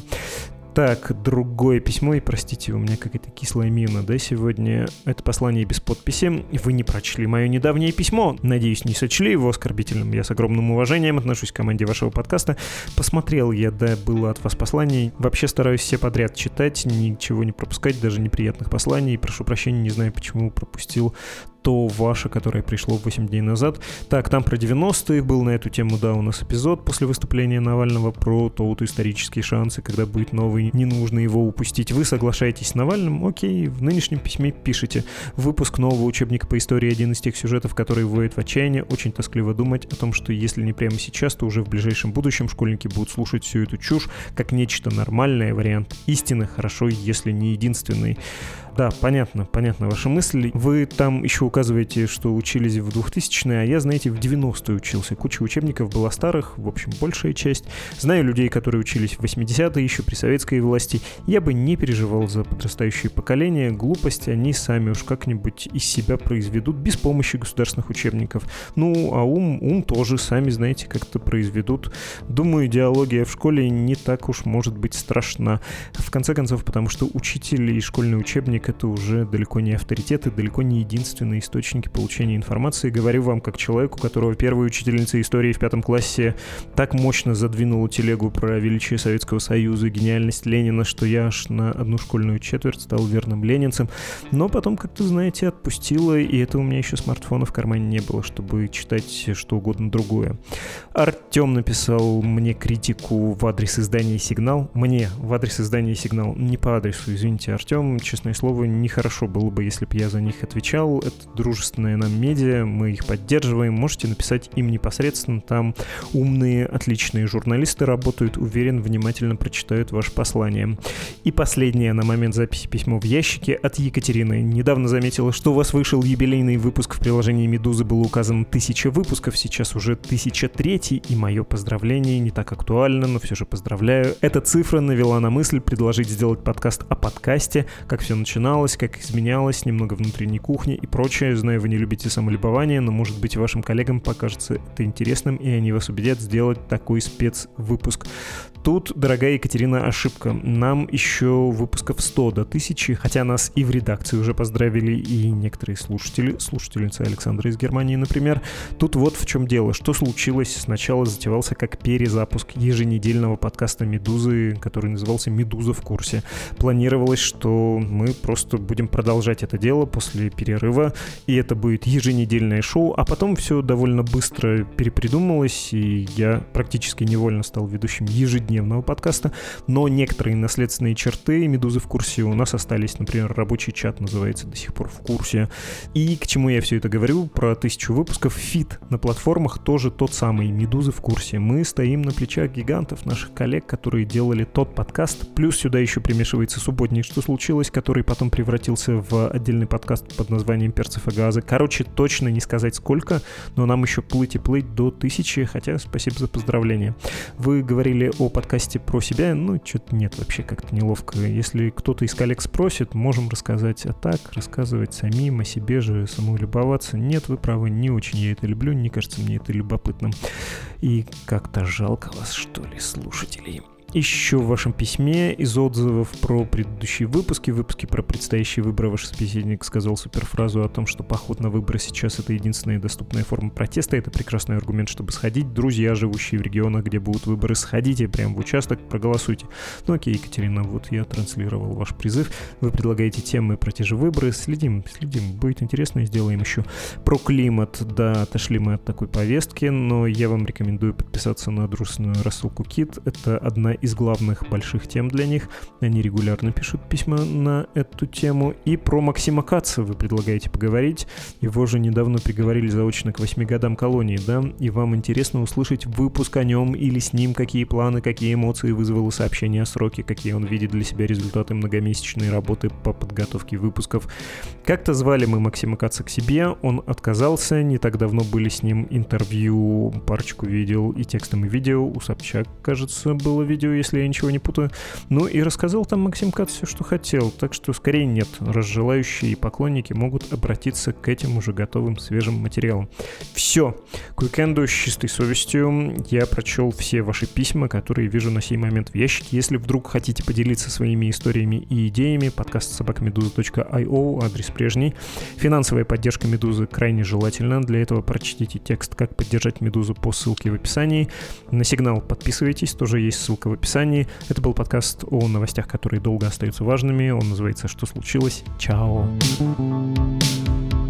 [SPEAKER 1] Так, другое письмо, и простите, у меня какая-то кислая мина, да, сегодня. Это послание без подписи. Вы не прочли мое недавнее письмо. Надеюсь, не сочли его оскорбительным. Я с огромным уважением отношусь к команде вашего подкаста. Посмотрел я, да, было от вас посланий. Вообще стараюсь все подряд читать, ничего не пропускать, даже неприятных посланий. Прошу прощения, не знаю, почему пропустил то ваше, которое пришло 8 дней назад. Так, там про 90-е был на эту тему, да, у нас эпизод после выступления Навального про то вот исторические шансы, когда будет новый не нужно его упустить. Вы соглашаетесь с Навальным, окей, в нынешнем письме пишите. Выпуск нового учебника по истории один из тех сюжетов, которые вводят в отчаяние. Очень тоскливо думать о том, что если не прямо сейчас, то уже в ближайшем будущем школьники будут слушать всю эту чушь как нечто нормальное, вариант истины, хорошо, если не единственный. Да, понятно, понятно ваша мысль. Вы там еще указываете, что учились в 2000-е, а я, знаете, в 90-е учился. Куча учебников была старых, в общем, большая часть. Знаю людей, которые учились в 80-е, еще при советской власти. Я бы не переживал за подрастающее поколение. Глупости они сами уж как-нибудь из себя произведут без помощи государственных учебников. Ну, а ум, ум тоже, сами знаете, как-то произведут. Думаю, идеология в школе не так уж может быть страшна. В конце концов, потому что учитель и школьный учебник источник — это уже далеко не авторитеты, далеко не единственные источники получения информации. Говорю вам как человеку, которого первая учительница истории в пятом классе так мощно задвинула телегу про величие Советского Союза, гениальность Ленина, что я аж на одну школьную четверть стал верным ленинцем. Но потом, как-то, знаете, отпустила, и это у меня еще смартфона в кармане не было, чтобы читать что угодно другое. Артем написал мне критику в адрес издания «Сигнал». Мне в адрес издания «Сигнал». Не по адресу, извините, Артем, честное слово, слову, нехорошо было бы, если бы я за них отвечал. Это дружественные нам медиа, мы их поддерживаем. Можете написать им непосредственно. Там умные, отличные журналисты работают. Уверен, внимательно прочитают ваше послание. И последнее на момент записи письмо в ящике от Екатерины. Недавно заметила, что у вас вышел юбилейный выпуск в приложении «Медузы». Было указано тысяча выпусков, сейчас уже тысяча третий, и мое поздравление не так актуально, но все же поздравляю. Эта цифра навела на мысль предложить сделать подкаст о подкасте, как все начиналось начиналось, как изменялось, немного внутренней кухни и прочее. Знаю, вы не любите самолюбование, но, может быть, вашим коллегам покажется это интересным, и они вас убедят сделать такой спецвыпуск. Тут, дорогая Екатерина, ошибка. Нам еще выпусков 100 до 1000, хотя нас и в редакции уже поздравили, и некоторые слушатели, слушательница Александра из Германии, например. Тут вот в чем дело. Что случилось? Сначала затевался как перезапуск еженедельного подкаста «Медузы», который назывался «Медуза в курсе». Планировалось, что мы просто будем продолжать это дело после перерыва, и это будет еженедельное шоу, а потом все довольно быстро перепридумалось, и я практически невольно стал ведущим ежедневного ежедневного подкаста, но некоторые наследственные черты «Медузы в курсе» у нас остались. Например, рабочий чат называется до сих пор в курсе. И к чему я все это говорю? Про тысячу выпусков. Фит на платформах тоже тот самый «Медузы в курсе». Мы стоим на плечах гигантов, наших коллег, которые делали тот подкаст. Плюс сюда еще примешивается субботний «Что случилось?», который потом превратился в отдельный подкаст под названием «Перцев и газы». Короче, точно не сказать сколько, но нам еще плыть и плыть до тысячи, хотя спасибо за поздравления. Вы говорили о подкасте про себя, ну, что-то нет, вообще как-то неловко. Если кто-то из коллег спросит, можем рассказать, а так рассказывать самим о себе же, самолюбоваться. Нет, вы правы, не очень я это люблю, не кажется мне это любопытным. И как-то жалко вас, что ли, слушателей еще в вашем письме из отзывов про предыдущие выпуски, выпуски про предстоящие выборы, ваш собеседник сказал суперфразу о том, что поход на выборы сейчас это единственная доступная форма протеста. Это прекрасный аргумент, чтобы сходить. Друзья, живущие в регионах, где будут выборы, сходите прямо в участок, проголосуйте. Ну окей, Екатерина, вот я транслировал ваш призыв. Вы предлагаете темы про те же выборы. Следим, следим. Будет интересно, сделаем еще. Про климат, да, отошли мы от такой повестки, но я вам рекомендую подписаться на дружественную рассылку Кит. Это одна из главных больших тем для них. Они регулярно пишут письма на эту тему. И про Максима Каца вы предлагаете поговорить. Его же недавно приговорили заочно к 8 годам колонии, да? И вам интересно услышать выпуск о нем или с ним, какие планы, какие эмоции вызвало сообщение о сроке, какие он видит для себя результаты многомесячной работы по подготовке выпусков. Как-то звали мы Максима Каца к себе, он отказался, не так давно были с ним интервью, парочку видел и текстом и видео, у Собчак, кажется, было видео если я ничего не путаю. Ну и рассказал там Максим Кат все, что хотел, так что скорее нет. Раз желающие поклонники могут обратиться к этим уже готовым свежим материалам. Все. К уикенду с чистой совестью я прочел все ваши письма, которые вижу на сей момент в ящике. Если вдруг хотите поделиться своими историями и идеями, подкаст собакамедуза.io, адрес прежний. Финансовая поддержка Медузы крайне желательна. Для этого прочтите текст «Как поддержать Медузу» по ссылке в описании. На сигнал подписывайтесь, тоже есть ссылка в описании. Это был подкаст о новостях, которые долго остаются важными. Он называется «Что случилось?». Чао. Чао.